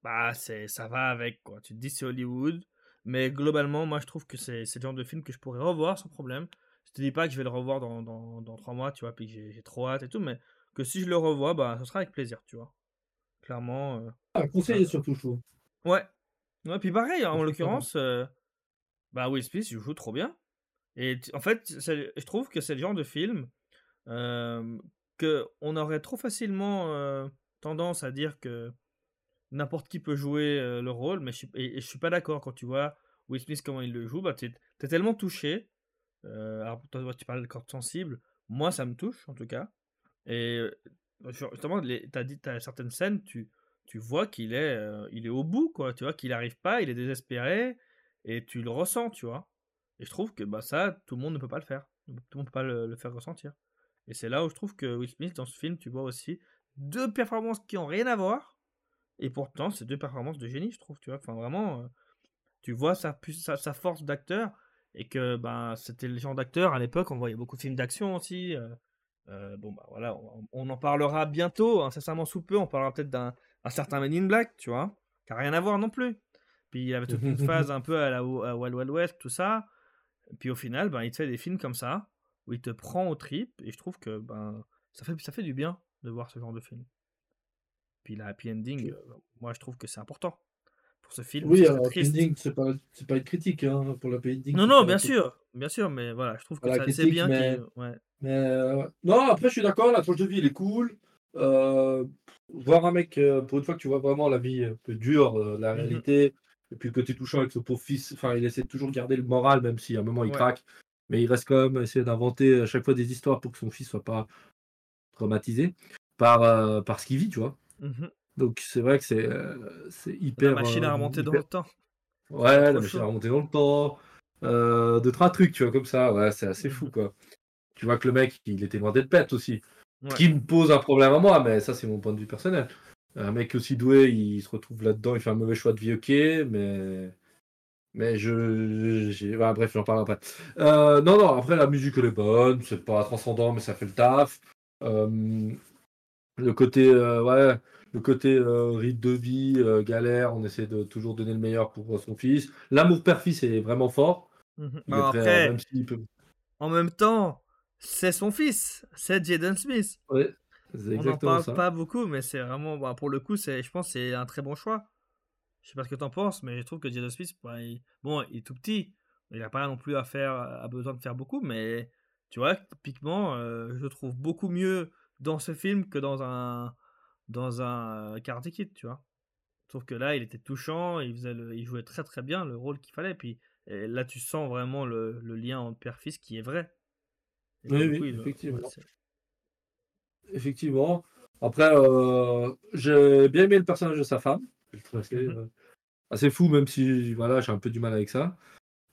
S2: bah, c'est, ça va avec, quoi. Tu te dis, c'est Hollywood. Mais globalement, moi, je trouve que c'est, le genre de film que je pourrais revoir sans problème. Je te dis pas que je vais le revoir dans, dans, dans 3 mois, tu vois, puis j'ai, j'ai trop hâte et tout, mais que si je le revois, bah, ce sera avec plaisir, tu vois. Clairement. Euh,
S1: ah, conseiller surtout, chaud.
S2: Ouais, Ouais, puis pareil, en l'occurrence, euh, bah Will Smith, il joue trop bien. Et en fait, je trouve que c'est le genre de film euh, que on aurait trop facilement euh, tendance à dire que n'importe qui peut jouer le rôle, mais je suis, suis pas d'accord quand tu vois Will Smith comment il le joue, bah t'es es tellement touché. alors tu parles de cordes sensibles, moi ça me touche en tout cas. Et justement, t'as dit as certaines scènes, tu tu vois qu'il est, au bout, quoi. Tu vois qu'il n'arrive pas, il est désespéré, et tu le ressens, tu vois. Et je trouve que bah, ça, tout le monde ne peut pas le faire. Tout le monde peut pas le, le faire ressentir. Et c'est là où je trouve que Will Smith, dans ce film, tu vois aussi deux performances qui ont rien à voir. Et pourtant, c'est deux performances de génie, je trouve. Tu vois, enfin vraiment, euh, tu vois sa, pu- sa, sa force d'acteur. Et que ben, c'était le genre d'acteur à l'époque, on voyait beaucoup de films d'action aussi. euh, euh, bon, bah voilà, on, on en parlera bientôt, incessamment sous peu. On parlera peut-être d'un un certain Men in Black, tu vois, qui a rien à voir non plus. Puis il avait toute une phase un peu à la à Wild Wild West, tout ça. Et puis au final, ben, il te fait des films comme ça, où il te prend au trip, et je trouve que ben, ça, fait, ça fait du bien de voir ce genre de film. Puis la happy ending, euh, moi je trouve que c'est important pour ce film.
S1: Oui, alors,
S2: triste.
S1: Pending, c'est pas, c'est pas une critique hein, pour la.
S2: Non,
S1: c'est
S2: non,
S1: pas
S2: bien sûr, bien sûr, mais voilà, je trouve que ça- c'est bien
S1: mais-
S2: ouais.
S1: Mais euh, non, après, je suis d'accord, la tranche de vie, elle est cool. Euh, voir un mec, pour une fois que tu vois vraiment la vie un peu dure, la
S2: Mhm.
S1: réalité, et puis le côté touchant avec ce pauvre fils, enfin, il essaie de toujours de garder le moral, même si à un moment il
S2: Ouais.
S1: craque, mais il reste quand même essayer d'inventer à chaque fois des histoires pour que son fils soit pas traumatisé par, euh, par ce qu'il vit, tu vois.
S2: Mhm.
S1: Donc c'est vrai que c'est euh, c'est
S2: La
S1: hyper.
S2: machine
S1: euh,
S2: à remonter dans
S1: hyper-
S2: le temps.
S1: Ouais, la machine
S2: chaud.
S1: à remonter dans le temps. Euh, deux, trois trucs, tu vois, comme ça. Ouais, c'est assez fou,
S2: Mhm.
S1: quoi. Tu vois que le mec, il était loin d'être bête aussi.
S2: Ouais.
S1: Ce qui me pose un problème à moi, mais ça, c'est mon point de vue personnel. Un mec aussi doué, il se retrouve là-dedans, il fait un mauvais choix de vie, ok, mais. Mais je. voilà, bref, j'en parle après. Euh, non, non, après, la musique, elle est bonne, c'est pas transcendant, mais ça fait le taf. Euh, le côté, euh, ouais, le côté euh, rythme de vie, euh, galère, on essaie de toujours donner le meilleur pour son fils. L'amour père-fils est vraiment fort.
S2: Bon,
S1: prêt à-
S2: après,
S1: même s'il peut.
S2: en même temps, c'est son fils, c'est Jaden Smith.
S1: Ouais,
S2: On n'en parle
S1: ça.
S2: pas beaucoup, mais c'est vraiment, bah, pour le coup, c'est, je pense, que c'est un très bon choix. Je sais pas ce que t'en penses, mais je trouve que Jaden Smith, bah, il- bon, il est tout petit, il n'a pas non plus à faire, a besoin de faire beaucoup, mais tu vois, typiquement, je trouve beaucoup mieux dans ce film que dans un, dans un euh, Karate Kid, tu vois. Sauf que là, il était touchant, il faisait le- il jouait très très bien le rôle qu'il fallait, puis et là, tu sens vraiment le, le lien entre père-fils qui est vrai. Et
S1: Oui, oui,
S2: coup, il-
S1: effectivement. Effectivement. Après, euh, j'ai bien aimé le personnage de sa femme. Je le trouve assez,
S2: Mhm.
S1: euh, assez fou, même si voilà, j'ai un peu du mal avec ça.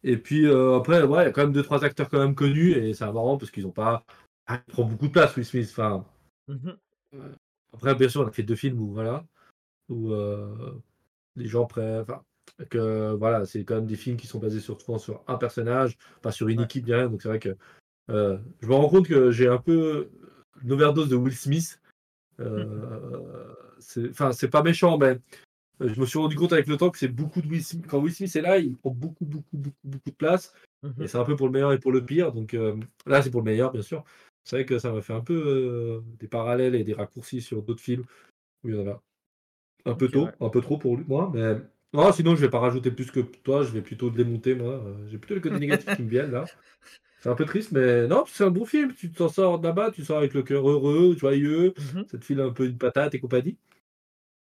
S1: Et puis euh, après, ouais, il y a quand même deux, trois acteurs quand même connus, et c'est marrant parce qu'ils ont pas. Ah, il prend beaucoup de place, Will Smith. Enfin,
S2: Mhm.
S1: après, bien sûr, on a fait deux films où voilà, où euh, les gens prennent. Enfin, que voilà, c'est quand même des films qui sont basés sur, souvent sur un personnage, pas sur une
S2: Ouais.
S1: équipe, ni rien. Donc c'est vrai que euh, je me rends compte que j'ai un peu une overdose de Will Smith. Euh, c'est- Enfin, c'est pas méchant, mais euh, je me suis rendu compte avec le temps que c'est beaucoup de Will Smith. Quand Will Smith est là, il prend beaucoup, beaucoup, beaucoup, beaucoup de place.
S2: Mhm.
S1: Et c'est un peu pour le meilleur et pour le pire. Donc euh, là, c'est pour le meilleur, bien sûr. C'est vrai que ça m'a fait un peu euh, des parallèles et des raccourcis sur d'autres films où il y en a un peu tôt,
S2: ouais.
S1: un peu trop pour lui, moi. Mais non, sinon, je vais pas rajouter plus que toi. Je vais plutôt démonter, moi. Euh, J'ai plutôt les côtés négatifs qui me viennent là. C'est un peu triste, mais non, c'est un bon film. Tu t'en sors de là-bas, tu sors avec le cœur heureux, joyeux.
S2: Mhm.
S1: Ça te file un peu une patate et compagnie.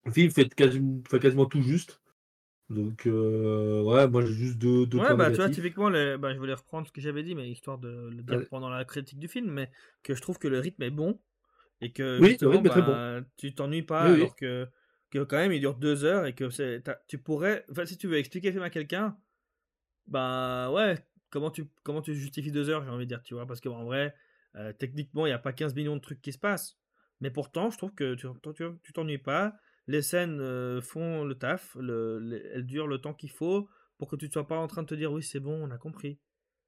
S1: Le film fait quasiment, fait quasiment tout juste. Donc, euh, ouais, moi j'ai juste deux, deux
S2: Ouais,
S1: points
S2: bah tu vois,
S1: négatifs.
S2: typiquement, le- bah, je voulais reprendre ce que j'avais dit, mais histoire de le dire pendant la critique du film, mais que je trouve que le rythme est bon et que
S1: Oui, le rythme est très
S2: bah, tu t'ennuies pas
S1: Oui, oui.
S2: alors que, que quand même il dure deux heures et que tu pourrais, enfin, si tu veux expliquer le film à quelqu'un, bah ouais, comment tu, comment tu justifies deux heures, j'ai envie de dire, tu vois, parce qu'en vrai, euh, techniquement, il n'y a pas 15 millions de trucs qui se passent, mais pourtant, je trouve que tu t'ennuies pas, les scènes euh, font le taf, le- le- elles durent le temps qu'il faut pour que tu ne sois pas en train de te dire oui, c'est bon, on a compris.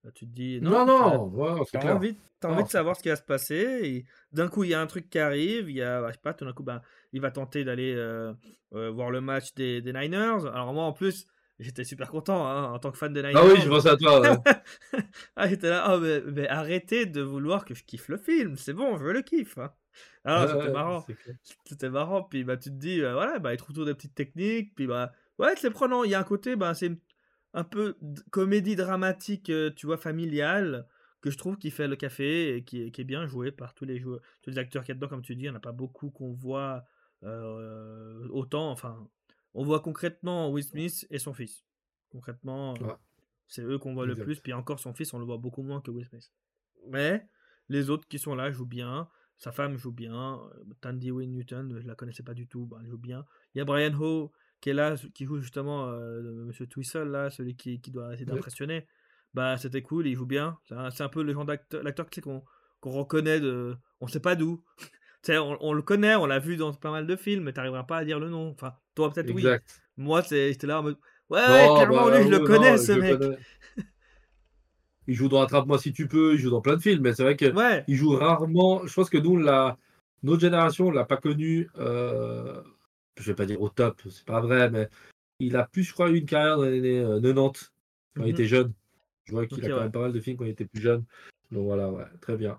S2: Là, tu te dis
S1: Non,
S2: non,
S1: non, c'est
S2: T'as envie,
S1: Non,
S2: envie de savoir ce qui va se passer. D'un coup, il y a un truc qui arrive. Il y a, bah, je sais pas, tout d'un coup, bah, il va tenter d'aller euh, euh, voir le match des, des Niners. Alors moi, en plus, j'étais super content hein, en tant que fan des Niners.
S1: Ah oui, je pensais à toi. ouais.
S2: ah, j'étais là, oh, mais, mais arrêtez de vouloir que je kiffe le film. C'est bon, je veux le kiff. hein. Ah, c'était marrant. C'était marrant. Puis bah, tu te dis, euh, voilà, bah, il trouve toujours des petites techniques. Puis bah, ouais, c'est prenant. Il y a un côté, bah, c'est un peu comédie dramatique, euh, tu vois, familiale, que je trouve qui fait le café et qui est, qui est bien joué par tous les joueurs, tous les acteurs qu'il y a dedans, comme tu dis. Il n'y en a pas beaucoup qu'on voit euh, autant. Enfin, on voit concrètement Will Smith et son fils. Concrètement, euh,
S1: Ouais.
S2: c'est eux qu'on voit le plus. Puis encore, son fils, on le voit beaucoup moins que Will Smith. Mais les autres qui sont là jouent bien. Sa femme joue bien. Euh, Tandy Wayne Newton, je la connaissais pas du tout, bah, elle joue bien. Il y a Brian Ho qui est là, qui joue justement euh, Monsieur Twistle, là, celui qui, qui doit essayer d'impressionner. bah c'était cool, il joue bien. C'est un, peu le genre d'acteur, qu'on reconnaît de, on sait pas d'où. On, on le connaît, on l'a vu dans pas mal de films, mais t'arriveras pas à dire le nom. Enfin, toi peut-être oui. Moi, j'étais là en mode, ouais,
S1: Non,
S2: clairement
S1: bah,
S2: lui, je le connais
S1: non,
S2: ce
S1: je
S2: mec.
S1: connais. Il joue dans Attrape-moi si tu peux, il joue dans plein de films, mais c'est vrai que
S2: Ouais.
S1: il joue rarement. Je pense que nous, la, notre génération, on l'a pas connu. Euh, je vais pas dire au top, c'est pas vrai, mais il a plus, je crois, eu une carrière dans les années euh, 90 quand il
S2: Mhm.
S1: était jeune. Je vois qu'il a quand
S2: ouais.
S1: même pas mal de films quand il était plus jeune. Donc voilà, ouais, très bien.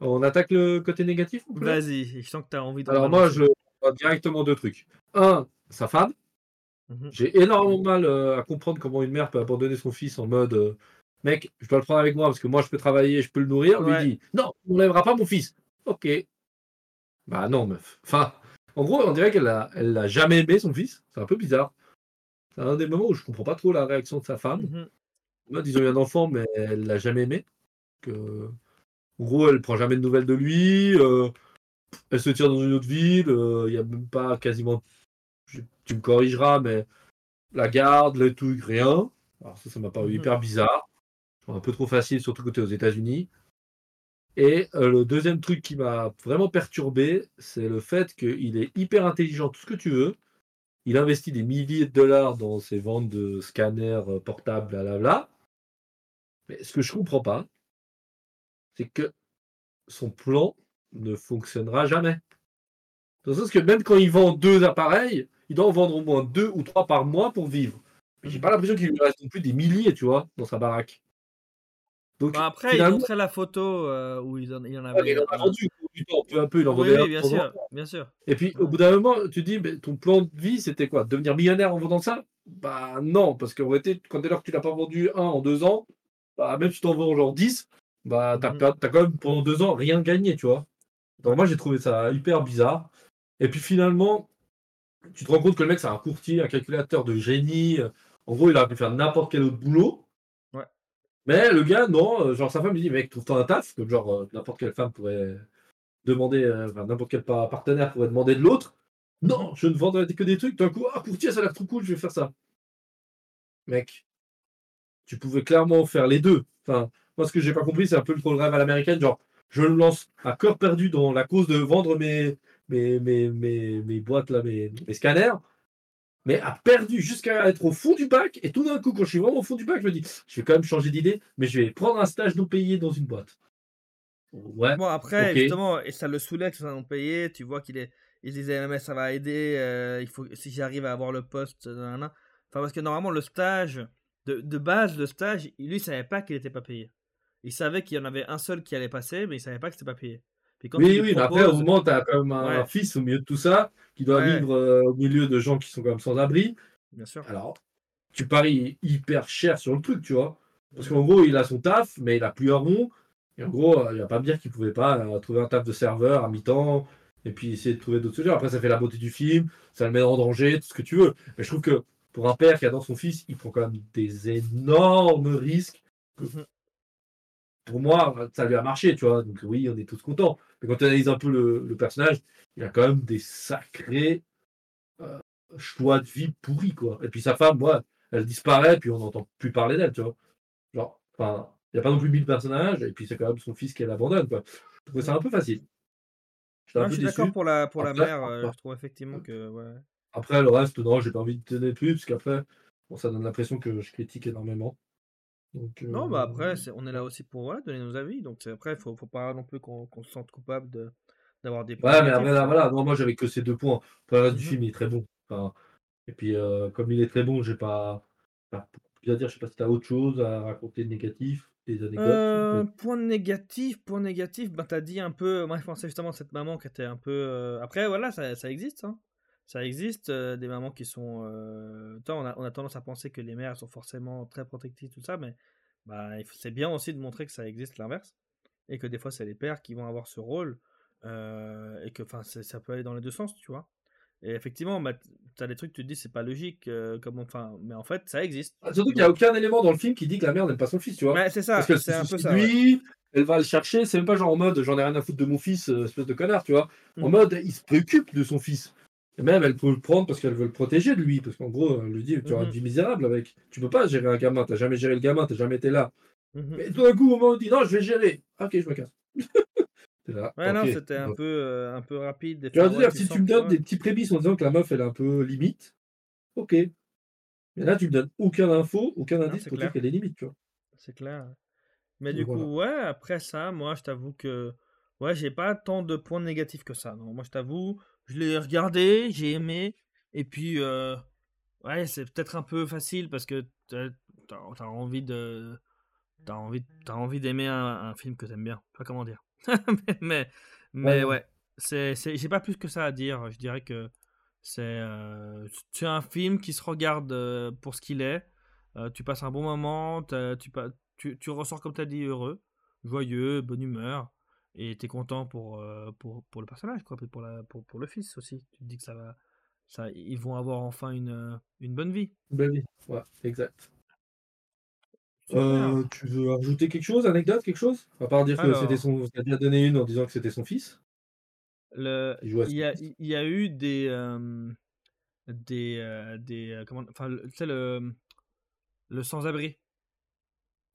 S1: On attaque le côté négatif
S2: Vas-y, je sens que t'as envie d'en
S1: Alors moi, je vois directement deux trucs. Un, sa femme.
S2: Mhm.
S1: J'ai énormément de mal euh, à comprendre comment une mère peut abandonner son fils en mode euh, mec, je dois le prendre avec moi parce que moi je peux travailler, je peux le nourrir.
S2: Ouais.
S1: Lui dit non, on n'enlèvera pas mon fils. Ok. Bah non, meuf. Enfin, en gros, on dirait qu'elle a, elle l'a jamais aimé son fils. C'est un peu bizarre. C'est un des moments où je comprends pas trop la réaction de sa femme.
S2: Mhm.
S1: Moi, ils ont eu un enfant, mais elle l'a jamais aimé. Que... En gros, elle prend jamais de nouvelles de lui. euh, elle se tire dans une autre ville. Il n'y a même pas quasiment. je- Tu me corrigeras, mais la garde, le truc, rien. Alors ça, ça m'a paru
S2: Mhm.
S1: hyper bizarre. Un peu trop facile, surtout côté aux États-Unis. Et euh, le deuxième truc qui m'a vraiment perturbé, c'est le fait qu'il est hyper intelligent, tout ce que tu veux. Il investit des milliers de dollars dans ses ventes de scanners euh, portables, blablabla. Mais ce que je comprends pas, c'est que son plan ne fonctionnera jamais. Dans le sens que même quand il vend deux appareils, il doit en vendre au moins deux ou trois par mois pour vivre. J'ai pas l'impression qu'il lui reste plus des milliers, tu vois, dans sa baraque. Donc,
S2: Bah, après, il montrait la photo euh, où il en, il en avait.
S1: il en a
S2: un.
S1: vendu du temps, peu à peu, il en
S2: Oui, oui, bien sûr, bien sûr.
S1: Et puis, au bout d'un moment, tu dis, mais ton plan de vie, c'était quoi? Devenir millionnaire en vendant ça? Bah non, parce qu'en réalité, quand dès lors que tu l'as pas vendu un en deux ans, bah, même si tu en vends genre 10, bah, t'as per- t'as quand même pendant deux ans rien gagné, tu vois. Donc moi, j'ai trouvé ça hyper bizarre. Et puis finalement, tu te rends compte que le mec, c'est un courtier, un calculateur de génie. En gros, il aurait pu faire n'importe quel autre boulot. Mais le gars, non, euh, genre sa femme lui dit, mec, trouve-toi un taf, comme genre euh, n'importe quelle femme pourrait demander, euh, n'importe quel pa- partenaire pourrait demander de l'autre. Non, je ne vendrai que des trucs. D'un coup, ah, courtier, ça a l'air trop cool, je vais faire ça. Mec, tu pouvais clairement faire les deux. Enfin, moi, ce que j'ai pas compris, c'est un peu le rêve à l'américaine, genre, je me lance à cœur perdu dans la cause de vendre mes, mes, mes, mes, mes boîtes, là, mes scanners, mais a perdu jusqu'à être au fond du bac. Et tout d'un coup, quand je suis vraiment au fond du bac, je me dis, je vais quand même changer d'idée, mais je vais prendre un stage non payé dans une boîte. Ouais,
S2: Bon, après, justement, et ça le saoulait que ça non payé. Tu vois qu'il est. Il disait, mais ça va aider. euh, il faut, si j'arrive à avoir le poste. nanana. Enfin, parce que normalement, le stage, de, de base, le stage, lui, il savait pas qu'il était pas payé. Il savait qu'il y en avait un seul qui allait passer, mais il savait pas que c'était pas payé. Quand
S1: Oui, oui, mais après, moment, tu as quand même un
S2: Ouais.
S1: fils au milieu de tout ça, qui doit
S2: Ouais.
S1: vivre euh, au milieu de gens qui sont quand même sans abri.
S2: Bien sûr.
S1: Alors, tu paries hyper cher sur le truc, tu vois. Parce qu'en gros, il a son taf, mais il a plus un rond. Et en gros, euh, il va pas me dire qu'il pouvait pas euh, trouver un taf de serveur à mi-temps et puis essayer de trouver d'autres solutions. Après, ça fait la beauté du film, ça le met en danger, tout ce que tu veux. Mais je trouve que pour un père qui adore son fils, il prend quand même des énormes risques.
S2: Mhm.
S1: Pour moi, ça lui a marché, tu vois. Donc oui, on est tous contents. Mais quand tu analyses un peu le, le personnage, il a quand même des sacrés euh, choix de vie pourris, quoi. Et puis sa femme, moi, elle disparaît, puis on n'entend plus parler d'elle, tu vois. Genre, enfin, il n'y a pas non plus mille personnages, et puis c'est quand même son fils qu'elle abandonne, quoi. Je trouvais ça un peu facile. J'étais un
S2: Non,
S1: peu
S2: je suis d'accord pour la, pour la mère. euh,
S1: après-
S2: je trouve effectivement que. Ouais.
S1: Après, le reste, non, j'ai pas envie de tenir plus, parce qu'après, bon, ça donne l'impression que je critique énormément. Donc,
S2: Non,
S1: euh,
S2: bah après, c'est- on est là aussi pour voilà, donner nos avis. Donc après, il faut, faut pas non plus qu'on qu'on se sente coupable de- d'avoir des points
S1: Ouais, mais après, là,
S2: vois.
S1: voilà, non, moi j'avais que ces deux points. Après, le reste du
S2: Mhm.
S1: film, il est très bon. Enfin, et puis, euh, comme il est très bon, j'ai pas. Enfin, bien dire, je sais pas si t'as autre chose à raconter de négatif, des anecdotes.
S2: Euh, point négatif, point négatif, bah t'as dit un peu. Moi je pensais justement à cette maman qui était un peu. euh, Après voilà, ça, ça existe. Hein. Ça existe, euh, des mamans qui sont. euh, toi, on, a, on a tendance à penser que les mères sont forcément très protectives, tout ça, mais bah, c'est bien aussi de montrer que ça existe l'inverse. Et que des fois, c'est les pères qui vont avoir ce rôle. euh, et que ça peut aller dans les deux sens, tu vois. Et effectivement, bah, t'as des trucs, tu te dis, c'est pas logique. comme, enfin, mais en fait, ça existe.
S1: Ah, Surtout qu'il n'y a aucun élément dans le film qui dit que la mère n'aime pas son fils, tu vois.
S2: Ouais, c'est ça,
S1: Parce qu'elle
S2: c'est un peu ça. ouais.
S1: lui, elle va le chercher, c'est même pas genre en mode j'en ai rien à foutre de mon fils, espèce de connard, tu vois. En
S2: Mhm.
S1: mode il se préoccupe de son fils. Et même elle peut le prendre parce qu'elle veut le protéger de lui, parce qu'en gros, elle lui dit tu auras
S2: Mhm.
S1: une vie misérable avec. Tu peux pas gérer un gamin, t'as jamais géré le gamin, t'as jamais été là.
S2: Mmh
S1: Mais tout d'un coup, au moment où on dit non, je vais gérer. Ok, je me casse. T'es là,
S2: Ouais, non, c'était un peu, euh, un peu rapide.
S1: te
S2: ouais,
S1: dire, si tu me donnes des petits prémices en disant que la meuf, elle est un peu limite, ok. Mais là, tu me donnes aucun info, aucun indice pour dire qu'elle est limite, tu vois.
S2: C'est clair. Mais
S1: Donc,
S2: du
S1: voilà.
S2: coup, ouais, après ça, moi, je t'avoue que ouais, j'ai pas tant de points négatifs que ça. Non, moi, je t'avoue, je l'ai regardé, j'ai aimé, et puis, euh, ouais, c'est peut-être un peu facile parce que t'as t'as- t'as envie de, t'as envie, t'as envie d'aimer un, un film que t'aimes bien. Je sais pas comment dire. mais, mais, mais
S1: Ouais.
S2: ouais, c'est, j'ai pas plus que ça à dire. Je dirais que c'est, euh, c'est un film qui se regarde pour ce qu'il est. Euh, tu passes un bon moment, t'as- tu, tu, tu ressors comme tu as dit heureux, joyeux, bonne humeur, et tu es content pour, euh, pour, pour le personnage, quoi, pour, la, pour, pour le fils aussi. Tu te dis que ça va, ça, ils vont avoir enfin une, euh, une bonne vie.
S1: Ben oui, ouais, exact. Euh, tu veux rajouter quelque chose, anecdote, quelque chose? À part dire que c'était son. T'as bien donné une en disant que c'était son fils.
S2: le,
S1: Il
S2: y a, il y a eu des, euh, des, des, comment, enfin, tu sais le, le sans-abri.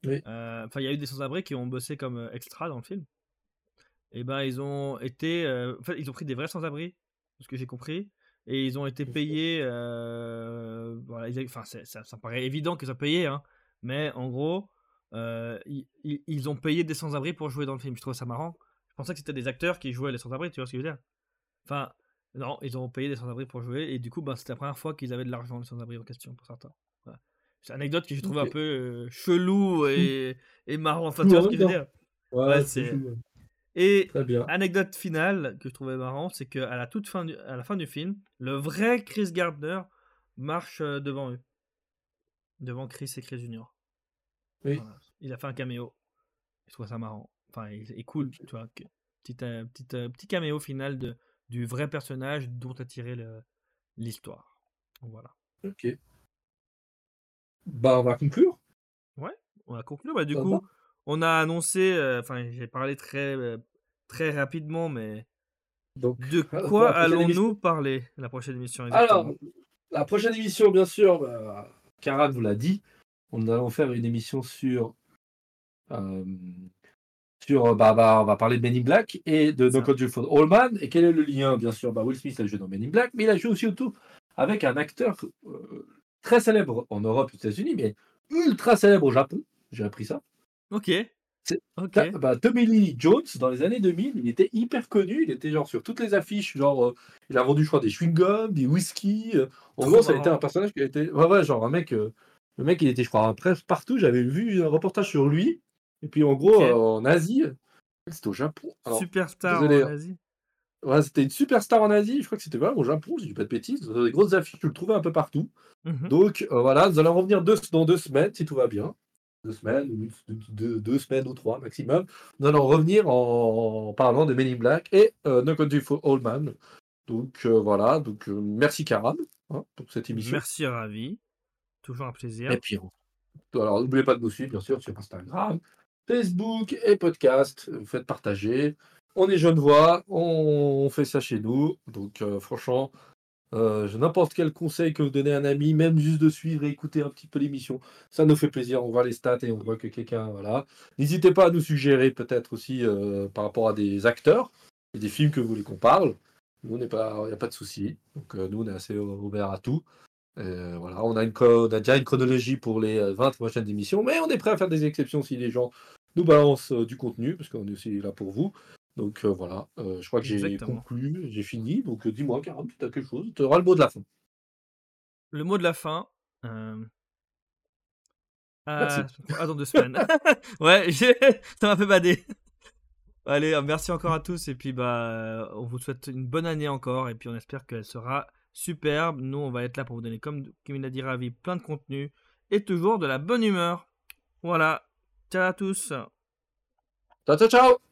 S1: Oui.
S2: Enfin, il y a eu des sans-abri qui ont bossé comme extra dans le film. Et ben, ils ont été, euh, en fait, ils ont pris des vrais sans-abri, ce que j'ai compris, et ils ont été payés. euh, voilà, ils- enfin, ça, ça paraît évident qu'ils soient payés, hein, mais en gros, euh, ils, ont payé des sans-abri pour jouer dans le film. Je trouve ça marrant. Je pensais que c'était des acteurs qui jouaient les sans-abri, tu vois ce que je veux dire? Enfin, non, ils ont payé des sans-abri pour jouer, et du coup, ben, c'était la première fois qu'ils avaient de l'argent, les sans-abri en question, pour certains. Voilà. C'est une anecdote que j'ai trouvé un peu euh, chelou et, et marrant. Enfin, tu vois ce que je veux dire?
S1: Ouais,
S2: Ouais,
S1: c'est.
S2: Et anecdote finale que je trouvais marrant, c'est qu'à la toute fin du, à la fin du film, le vrai Chris Gardner marche euh, devant eux, devant Chris et Chris Junior.
S1: Oui.
S2: Voilà. Il a fait un caméo. Je trouve ça marrant. Enfin, il est cool, tu vois. que- Petit, euh, petit, euh, petit caméo final de, du vrai personnage dont a tiré l'histoire. Voilà.
S1: Ok. Bah, on va conclure?
S2: Ouais, on va conclure. Bah, du
S1: Ça
S2: coup, on a annoncé, euh, enfin, j'ai parlé très, euh, très rapidement, mais
S1: Donc,
S2: de quoi allons-nous parler la prochaine émission
S1: Alors, la prochaine émission, bien sûr, bah, Karan vous l'a dit, on allons faire une émission sur. euh, sur bah, bah, on va parler de Men in Black et de. No Country for All Man. Et quel est le lien Bien sûr, bah, Will Smith a joué dans Men in Black, mais il a joué aussi surtout avec un acteur très célèbre en Europe et aux États-Unis, mais ultra célèbre au Japon. J'ai appris ça.
S2: Ok.
S1: C'est-
S2: Ok.
S1: Ta- bah, Tommy Lee Jones, dans les années 2000, il était hyper connu. Il était genre sur toutes les affiches. Genre, euh, il a vendu, je crois, des chewing-gums, des whisky. euh. En
S2: Trop
S1: gros, ça a été
S2: marrant.
S1: un personnage qui a été. Ouais, ouais, genre un mec. euh, Le mec, il était, je crois, presque partout. J'avais vu un reportage sur lui. Et puis, en gros, en Asie, c'était au Japon. Alors,
S2: Superstar
S1: désolé,
S2: en
S1: hein.
S2: Asie.
S1: ouais, c'était une superstar en Asie. Je crois que c'était même au Japon, si je dis pas de bêtises. Dans des grosses affiches, tu le trouvais un peu partout.
S2: Mhm.
S1: Donc, voilà, nous allons revenir deux- dans deux semaines, si tout va bien. Deux semaines, ou deux, deux- semaines ou trois maximum. Nous allons revenir en, en parlant de Men in Black et euh, No Country for Old Man. Donc, euh, voilà. Donc, euh, merci, Karam, hein, pour cette émission.
S2: Merci, Ravi. Toujours un plaisir.
S1: Et puis, alors, n'oubliez pas de nous suivre, bien sûr, sur Instagram, Facebook et podcast. Vous faites partager. On est Genevois, on, on fait ça chez nous. Donc, euh, franchement, euh, n'importe quel conseil que vous donnez à un ami, même juste de suivre et écouter un petit peu l'émission, ça nous fait plaisir. On voit les stats et on voit que quelqu'un. Voilà. N'hésitez pas à nous suggérer, peut-être aussi euh, par rapport à des acteurs et des films que vous voulez qu'on parle. Nous, il n'y a pas de souci. Donc, euh, nous, on est assez ouvert à tout. Voilà, on a, déjà une chronologie pour les euh, 20 prochaines émissions, mais on est prêt à faire des exceptions si les gens nous balancent du contenu, parce qu'on est aussi là pour vous. Donc euh, voilà, euh, je crois que j'ai conclu, j'ai fini. Donc euh, dis-moi, Karam, tu as quelque chose? Tu auras le mot de la fin.
S2: Le mot de la fin.
S1: Merci.
S2: ah, dans deux semaines. ouais, ça m'a fait bader. Allez, merci encore à tous et puis bah on vous souhaite une bonne année encore et puis on espère qu'elle sera superbe. Nous on va être là pour vous donner comme comme il a dit Ravi plein de contenu et toujours de la bonne humeur. Voilà. Ciao à tous.
S1: Ciao, ciao, ciao